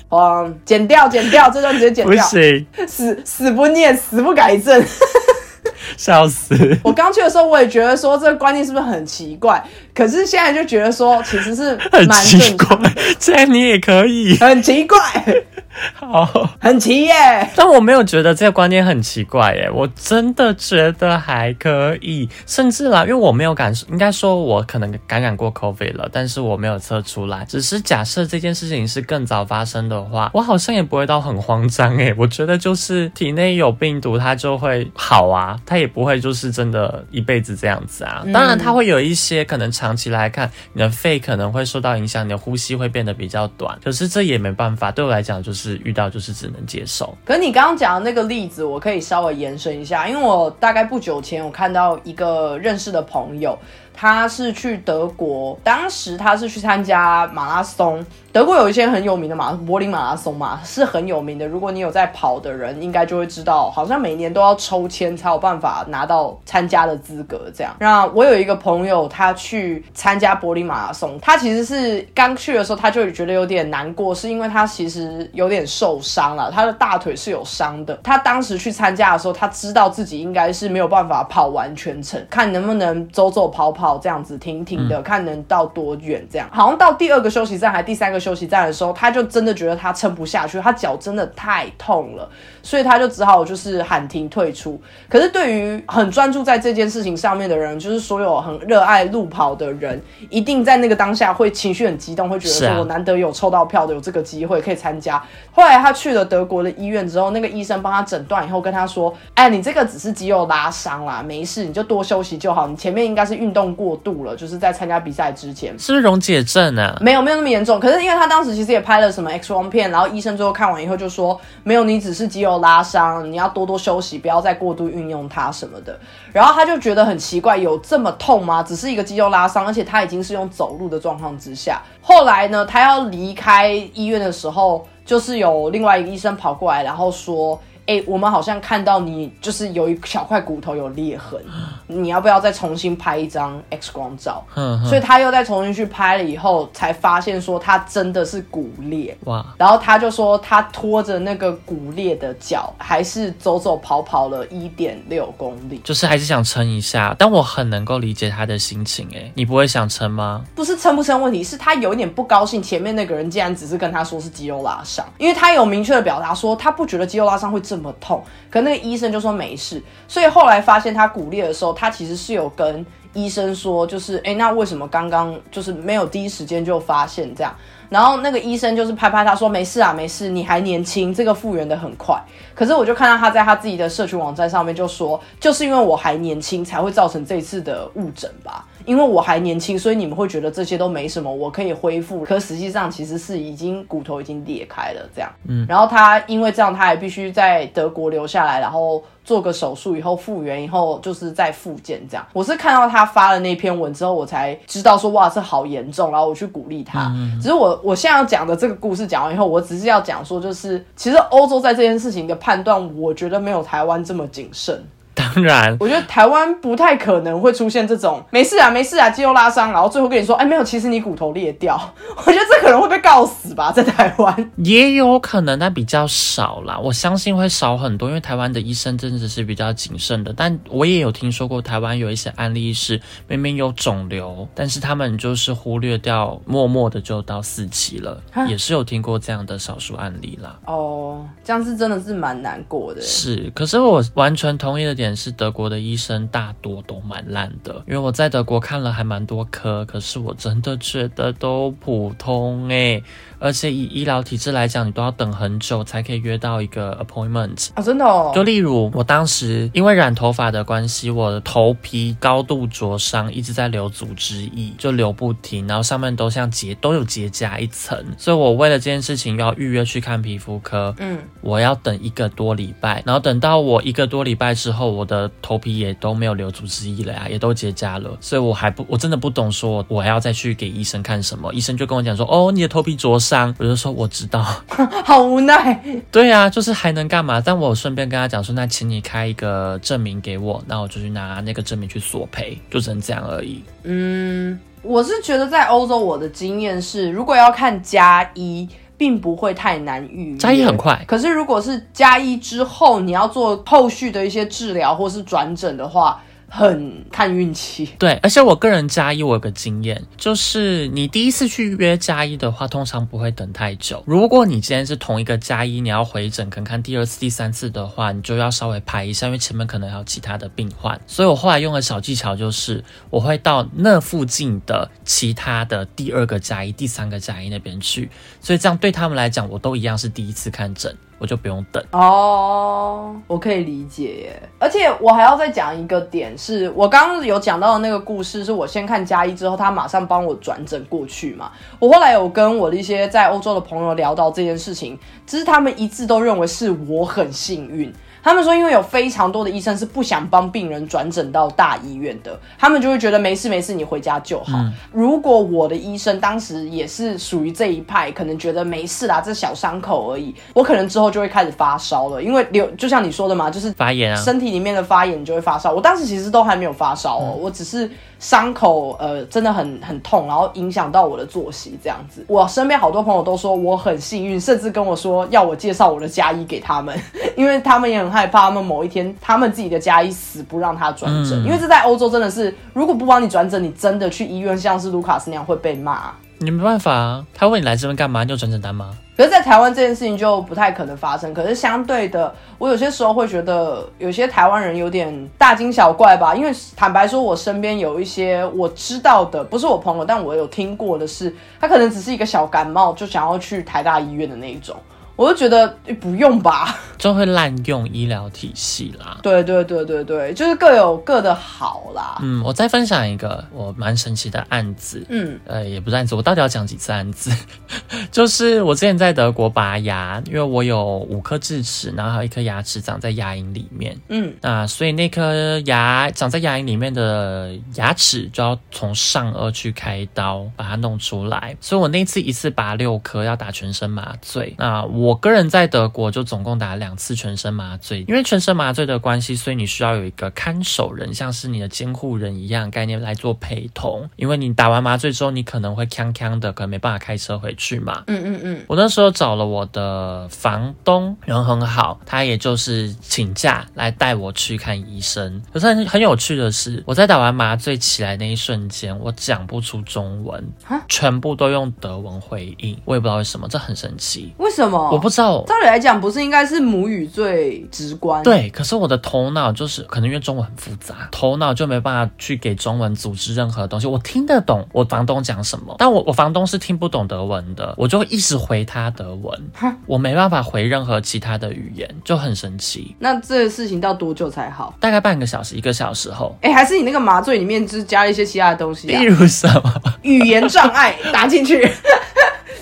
嗯，剪掉，剪掉，这段直接剪掉不掉，行，死死不念，死不改正。笑死！我刚去的时候，我也觉得说这个观念是不是很奇怪？可是现在就觉得说，其实是很蛮奇怪这样你也可以。很奇怪，好，很奇耶。但我没有觉得这个观念很奇怪耶，我真的觉得还可以，甚至啦，因为我没有感受，应该说我可能感染过 COVID 了，但是我没有测出来。只是假设这件事情是更早发生的话，我好像也不会到很慌张诶。我觉得就是体内有病毒，它就会好啊，它也不会就是真的一辈子这样子啊。当然，它会有一些可能长期来看，你的肺可能会受到影响，你的呼吸会变得比较短。可是这也没办法，对我来讲就是遇到就是只能接受。可你刚刚讲的那个例子，我可以稍微延伸一下，因为我大概不久前我看到一个认识的朋友，他是去德国，当时他是去参加马拉松。德国有一些很有名的马柏林马拉松嘛，是很有名的。如果你有在跑的人，应该就会知道，好像每年都要抽签才有办法拿到参加的资格。这样，那我有一个朋友，他去参加柏林马拉松，他其实是刚去的时候他就觉得有点难过，是因为他其实有点受伤了，他的大腿是有伤的。他当时去参加的时候，他知道自己应该是没有办法跑完全程，看能不能走走跑跑这样子，停停的，看能到多远这样。好像到第二个休息站还第三个休息站的时候，他就真的觉得他撑不下去，他脚真的太痛了，所以他就只好就是喊停退出。可是对于很专注在这件事情上面的人，就是所有很热爱路跑的人，一定在那个当下会情绪很激动，会觉得说我难得有抽到票的，有这个机会可以参加。后来他去了德国的医院之后，那个医生帮他诊断以后跟他说：“哎，你这个只是肌肉拉伤啦，没事，你就多休息就好。你前面应该是运动过度了，就是在参加比赛之前。”是不是溶解症啊？没有没有那么严重，可是因为他当时其实也拍了什么 X 光片，然后医生最后看完以后就说，没有，你只是肌肉拉伤，你要多多休息，不要再过度运用它什么的。然后他就觉得很奇怪，有这么痛吗？只是一个肌肉拉伤，而且他已经是用走路的状况之下。后来呢，他要离开医院的时候，就是有另外一个医生跑过来，然后说。哎、我们好像看到你就是有一小块骨头有裂痕，你要不要再重新拍一张 X 光照？所以他又再重新去拍了以后，才发现说他真的是骨裂。哇，然后他就说他拖着那个骨裂的脚，还是走走跑跑了一点六公里，就是还是想撑一下，但我很能够理解他的心情。哎，你不会想撑吗？不是撑不撑问题，是他有一点不高兴，前面那个人竟然只是跟他说是肌肉拉伤，因为他有明确的表达说他不觉得肌肉拉伤会这这么痛，可那个医生就说没事，所以后来发现他骨裂的时候，他其实是有跟医生说，就是哎，诶那为什么刚刚就是没有第一时间就发现这样？然后那个医生就是拍拍他说没事啊，没事，你还年轻，这个复原的很快。可是我就看到他在他自己的社群网站上面就说，就是因为我还年轻，才会造成这次的误诊吧。因为我还年轻，所以你们会觉得这些都没什么，我可以恢复。可实际上其实是已经骨头已经裂开了这样。嗯，然后他因为这样，他还必须在德国留下来，然后做个手术以后复原以后，就是再复健这样。我是看到他发了那篇文之后，我才知道说哇，这好严重，然后我去鼓励他。只是我我现在要讲的这个故事讲完以后，我只是要讲说，就是其实欧洲在这件事情的判断，我觉得没有台湾这么谨慎。当然，我觉得台湾不太可能会出现这种没事啊没事啊肌肉拉伤，然后最后跟你说哎没有，其实你骨头裂掉。我觉得这可能会被告死吧，在台湾。也有可能，但比较少啦。我相信会少很多，因为台湾的医生真的是比较谨慎的。但我也有听说过，台湾有一些案例是明明有肿瘤，但是他们就是忽略掉，默默的就到四期了，也是有听过这样的少数案例啦。哦，这样是真的是蛮难过的。是，可是我完全同意的点是，德国的医生大多都蛮烂的，因为我在德国看了还蛮多科，可是我真的觉得都普通诶、而且以医疗体制来讲，你都要等很久才可以约到一个 appointment。啊、真的哦。就例如我当时因为染头发的关系，我的头皮高度灼伤，一直在流组织液，就流不停，然后上面都像结都有结痂一层，所以我为了这件事情要预约去看皮肤科，嗯，我要等一个多礼拜，然后等到我一个多礼拜之后，我的头皮也都没有流组织液了呀，也都结痂了，所以我还不我真的不懂说我还要再去给医生看什么，医生就跟我讲说，哦，你的头皮灼伤，我就说我知道。好无奈。对啊，就是还能干嘛？但我顺便跟他讲说，那请你开一个证明给我，那我就去拿那个证明去索赔，就只能这样而已。嗯，我是觉得在欧洲，我的经验是，如果要看加一，并不会太难预约，加一很快。可是如果是加一之后，你要做后续的一些治疗或是转诊的话。很看运气，对，而且我个人加一，我有个经验，就是你第一次去约加一的话，通常不会等太久。如果你今天是同一个加一，你要回诊，可能看第二次、第三次的话，你就要稍微排一下，因为前面可能还有其他的病患。所以我后来用的小技巧就是，我会到那附近的其他的第二个加一、第三个加一那边去，所以这样对他们来讲，我都一样是第一次看诊。我就不用等哦，我可以理解耶。而且我还要再讲一个点，是我刚刚有讲到的那个故事，是我先看加一之后，他马上帮我转诊过去嘛。我后来有跟我的一些在欧洲的朋友聊到这件事情，只是他们一致都认为是我很幸运。他们说，因为有非常多的医生是不想帮病人转诊到大医院的，他们就会觉得没事没事，你回家就好。如果我的医生当时也是属于这一派，可能觉得没事啦，这小伤口而已，我可能之后就会开始发烧了，因为流就像你说的嘛，就是发炎啊，身体里面的发炎就会发烧。我当时其实都还没有发烧哦，我只是。伤口呃真的很很痛，然后影响到我的作息这样子。我身边好多朋友都说我很幸运，甚至跟我说要我介绍我的家医给他们，因为他们也很害怕，他们某一天他们自己的家医死不让他转诊，因为这在欧洲真的是，如果不帮你转诊，你真的去医院像是卢卡斯那样会被骂。你没办法啊，他问你来这边干嘛？你有转诊单吗？可是，在台湾这件事情就不太可能发生。可是相对的，我有些时候会觉得有些台湾人有点大惊小怪吧。因为坦白说，我身边有一些我知道的，不是我朋友，但我有听过的是，他可能只是一个小感冒，就想要去台大医院的那一种。我就觉得不用吧，就会滥用医疗体系啦。对对对对对，就是各有各的好啦。嗯，我再分享一个我蛮神奇的案子。嗯，呃，也不是案子，我到底要讲几次案子？就是我之前在德国拔牙，因为我有五颗智齿，然后还有一颗牙齿长在牙龈里面。嗯，那所以那颗牙长在牙龈里面的牙齿就要从上颚去开刀把它弄出来。所以我那次一次拔六颗，要打全身麻醉。那我。我个人在德国就总共打了两次全身麻醉，因为全身麻醉的关系，所以你需要有一个看守人，像是你的监护人一样概念来做陪同。因为你打完麻醉之后，你可能会康康的，可能没办法开车回去嘛。嗯嗯嗯。我那时候找了我的房东，人很好，他也就是请假来带我去看医生。可是很很有趣的是，我在打完麻醉起来那一瞬间，我讲不出中文，全部都用德文回应。我也不知道为什么，这很神奇。为什么？我不知道，照理来讲，不是应该是母语最直观？对，可是我的头脑就是可能因为中文很复杂，头脑就没办法去给中文组织任何东西。我听得懂我房东讲什么，但我我房东是听不懂德文的，我就一直回他德文，我没办法回任何其他的语言，就很神奇。那这个事情到多久才好？大概半个小时，一个小时后。哎，还是你那个麻醉里面就是加了一些其他的东西，例如什么语言障碍打进去。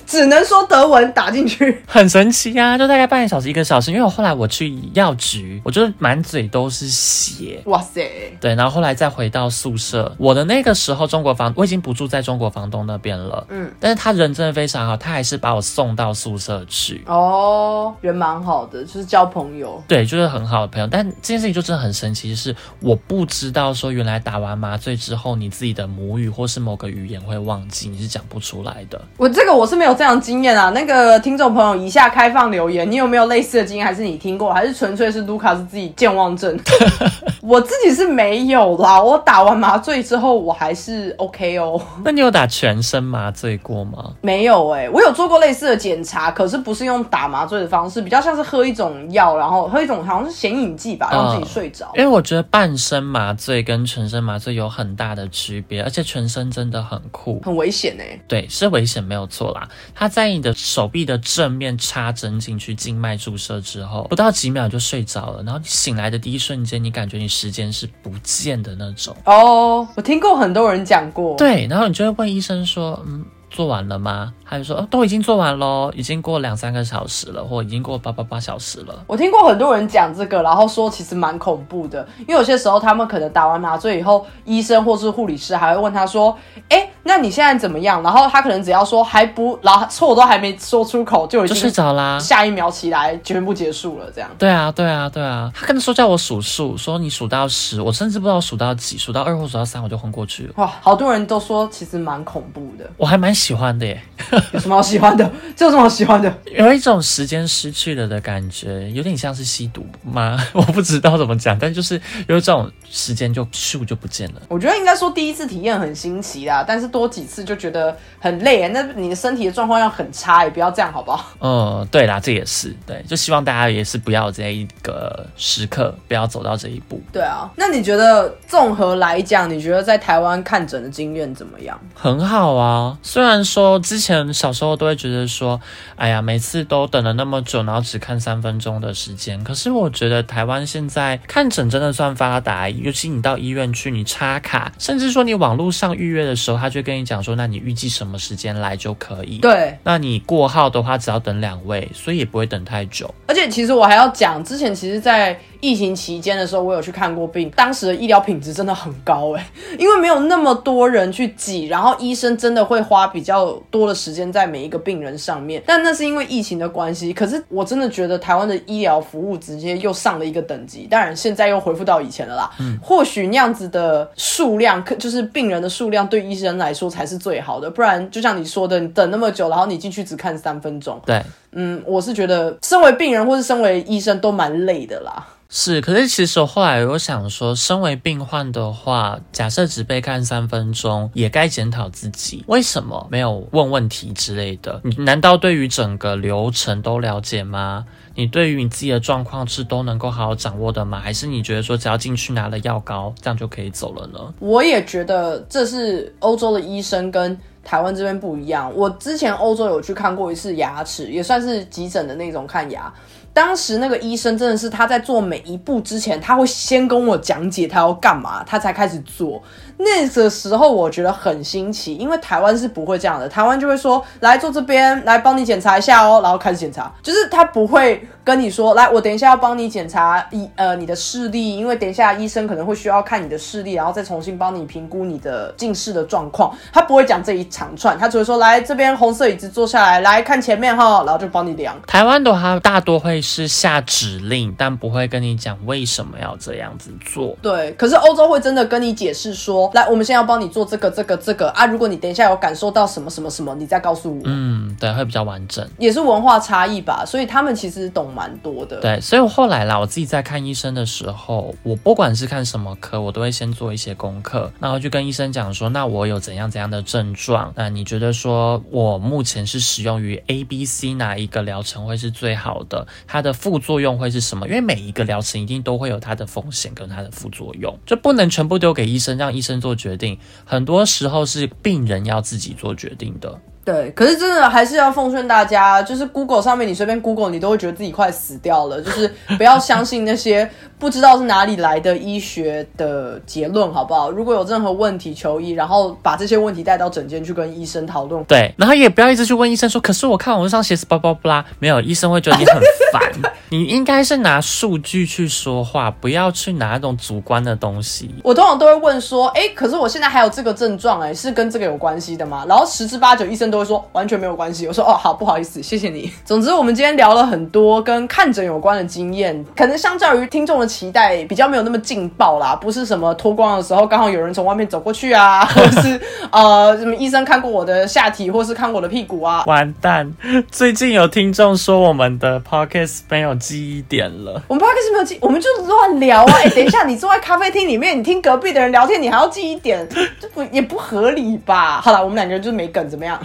只能说德文打进去，很神奇啊！就大概半个小时、一个小时，因为我后来我去药局，我就是满嘴都是血。哇塞！对，然后后来再回到宿舍，我的那个时候中国房我已经不住在中国房东那边了。嗯，但是他人真的非常好，他还是把我送到宿舍去。哦，人蛮好的，就是交朋友。对，就是很好的朋友。但这件事情就真的很神奇，是我不知道说原来打完麻醉之后，你自己的母语或是某个语言会忘记，你是讲不出来的。我这个我是没有。这样经验啊，那个听众朋友，以下开放留言，你有没有类似的经验？还是你听过？还是纯粹是卢卡斯自己健忘症？我自己是没有啦，我打完麻醉之后，我还是 OK 哦。那你有打全身麻醉过吗？没有哎，我有做过类似的检查，可是不是用打麻醉的方式，比较像是喝一种药，然后喝一种好像是显影剂吧，让自己睡着。因为我觉得半身麻醉跟全身麻醉有很大的区别，而且全身真的很酷，很危险哎。对，是危险没有错啦。他在你的手臂的正面插针进去静脉注射之后，不到几秒就睡着了。然后你醒来的第一瞬间，你感觉你时间是不见的那种。哦，我听过很多人讲过。对，然后你就会问医生说，嗯。做完了吗？他就说哦，都已经做完喽，已经过两三个小时了，或已经过八八八小时了。我听过很多人讲这个，然后说其实蛮恐怖的，因为有些时候他们可能打完麻醉以后，医生或是护理师还会问他说，哎，那你现在怎么样？然后他可能只要说还不，然后错都还没说出口，就已经睡着啦。下一秒起来，全部结束了，这样。对啊，对啊，对啊。他跟他说叫我数数，说你数到十，我甚至不知道数到几，数到二或数到三，我就昏过去了。哇，好多人都说其实蛮恐怖的，我还蛮。喜欢的耶，有什么好喜欢的？这有什么好喜欢的？有一种时间失去了的感觉，有点像是吸毒吗？我不知道怎么讲，但就是有一种时间就咻就不见了。我觉得应该说第一次体验很新奇啦，但是多几次就觉得很累。那你的身体的状况要很差，也不要这样，好不好？嗯，对啦，这也是对，就希望大家也是不要这一个时刻，不要走到这一步。对啊，那你觉得综合来讲，你觉得在台湾看诊的经验怎么样？很好啊，虽然说之前小时候都会觉得说，哎呀，每次都等了那么久，然后只看三分钟的时间。可是我觉得台湾现在看诊真的算发达，尤其你到医院去，你插卡，甚至说你网络上预约的时候，他就跟你讲说，那你预计什么时间来就可以。对，那你过号的话，只要等两位，所以也不会等太久。而且其实我还要讲，之前其实，在疫情期间的时候，我有去看过病，当时的医疗品质真的很高哎，因为没有那么多人去挤，然后医生真的会花比较多的时间在每一个病人上面。但那是因为疫情的关系，可是我真的觉得台湾的医疗服务直接又上了一个等级。当然现在又恢复到以前了啦。嗯，或许那样子的数量，可就是病人的数量对医生来说才是最好的。不然就像你说的，你等那么久，然后你进去只看三分钟。对，嗯，我是觉得身为病人或是身为医生都蛮累的啦。是，可是其实我后来我想说，身为病患的话，假设只被看三分钟，也该检讨自己为什么没有问问题之类的。你难道对于整个流程都了解吗？你对于你自己的状况是都能够好好掌握的吗？还是你觉得说只要进去拿了药膏，这样就可以走了呢？我也觉得这是欧洲的医生跟台湾这边不一样。我之前欧洲有去看过一次牙齿，也算是急诊的那种看牙。当时那个医生真的是他在做每一步之前，他会先跟我讲解他要干嘛，他才开始做。那个时候我觉得很新奇，因为台湾是不会这样的，台湾就会说来坐这边，来帮你检查一下哦，然后开始检查，就是他不会跟你说来，我等一下要帮你检查一呃你的视力，因为等一下医生可能会需要看你的视力，然后再重新帮你评估你的近视的状况。他不会讲这一长串，他只会说来这边红色椅子坐下来，来看前面哈，然后就帮你量。台湾的话大多会是下指令，但不会跟你讲为什么要这样子做。对，可是欧洲会真的跟你解释说。来，我们现在要帮你做这个、这个、这个啊！如果你等一下有感受到什么、什么、什么，你再告诉我。嗯，对，会比较完整，也是文化差异吧，所以他们其实懂蛮多的。对，所以我后来啦，我自己在看医生的时候，我不管是看什么科，我都会先做一些功课，然后就跟医生讲说，那我有怎样怎样的症状？那你觉得说我目前是使用于 A、B、C 哪一个疗程会是最好的？它的副作用会是什么？因为每一个疗程一定都会有它的风险跟它的副作用，就不能全部丢给医生，让医生。做决定，很多时候是病人要自己做决定的。对，可是真的还是要奉劝大家，就是 Google 上面你随便 Google，你都会觉得自己快死掉了。就是 不要相信那些不知道是哪里来的医学的结论，好不好？如果有任何问题求医，然后把这些问题带到诊间去跟医生讨论。对，然后也不要一直去问医生说，可是我看网络上写是叭叭叭，没有医生会觉得你很烦。你应该是拿数据去说话，不要去拿那种主观的东西。我通常都会问说，哎，可是我现在还有这个症状，哎，是跟这个有关系的吗？然后十之八九医生。都会说完全没有关系。我说哦好，不好意思，谢谢你。总之，我们今天聊了很多跟看诊有关的经验，可能相较于听众的期待，比较没有那么劲爆啦。不是什么脱光的时候，刚好有人从外面走过去啊，或是呃什么医生看过我的下体，或是看我的屁股啊。完蛋！最近有听众说我们的 podcast 没有记忆点了。我们 podcast 没有记，我们就乱聊啊。哎，等一下，你坐在咖啡厅里面，你听隔壁的人聊天，你还要记一点，这不也不合理吧？好了，我们两个人就是没梗，怎么样？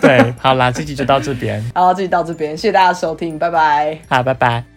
对，好啦，这集就到这边。好，这集到这边，谢谢大家收听，拜拜。好，拜拜。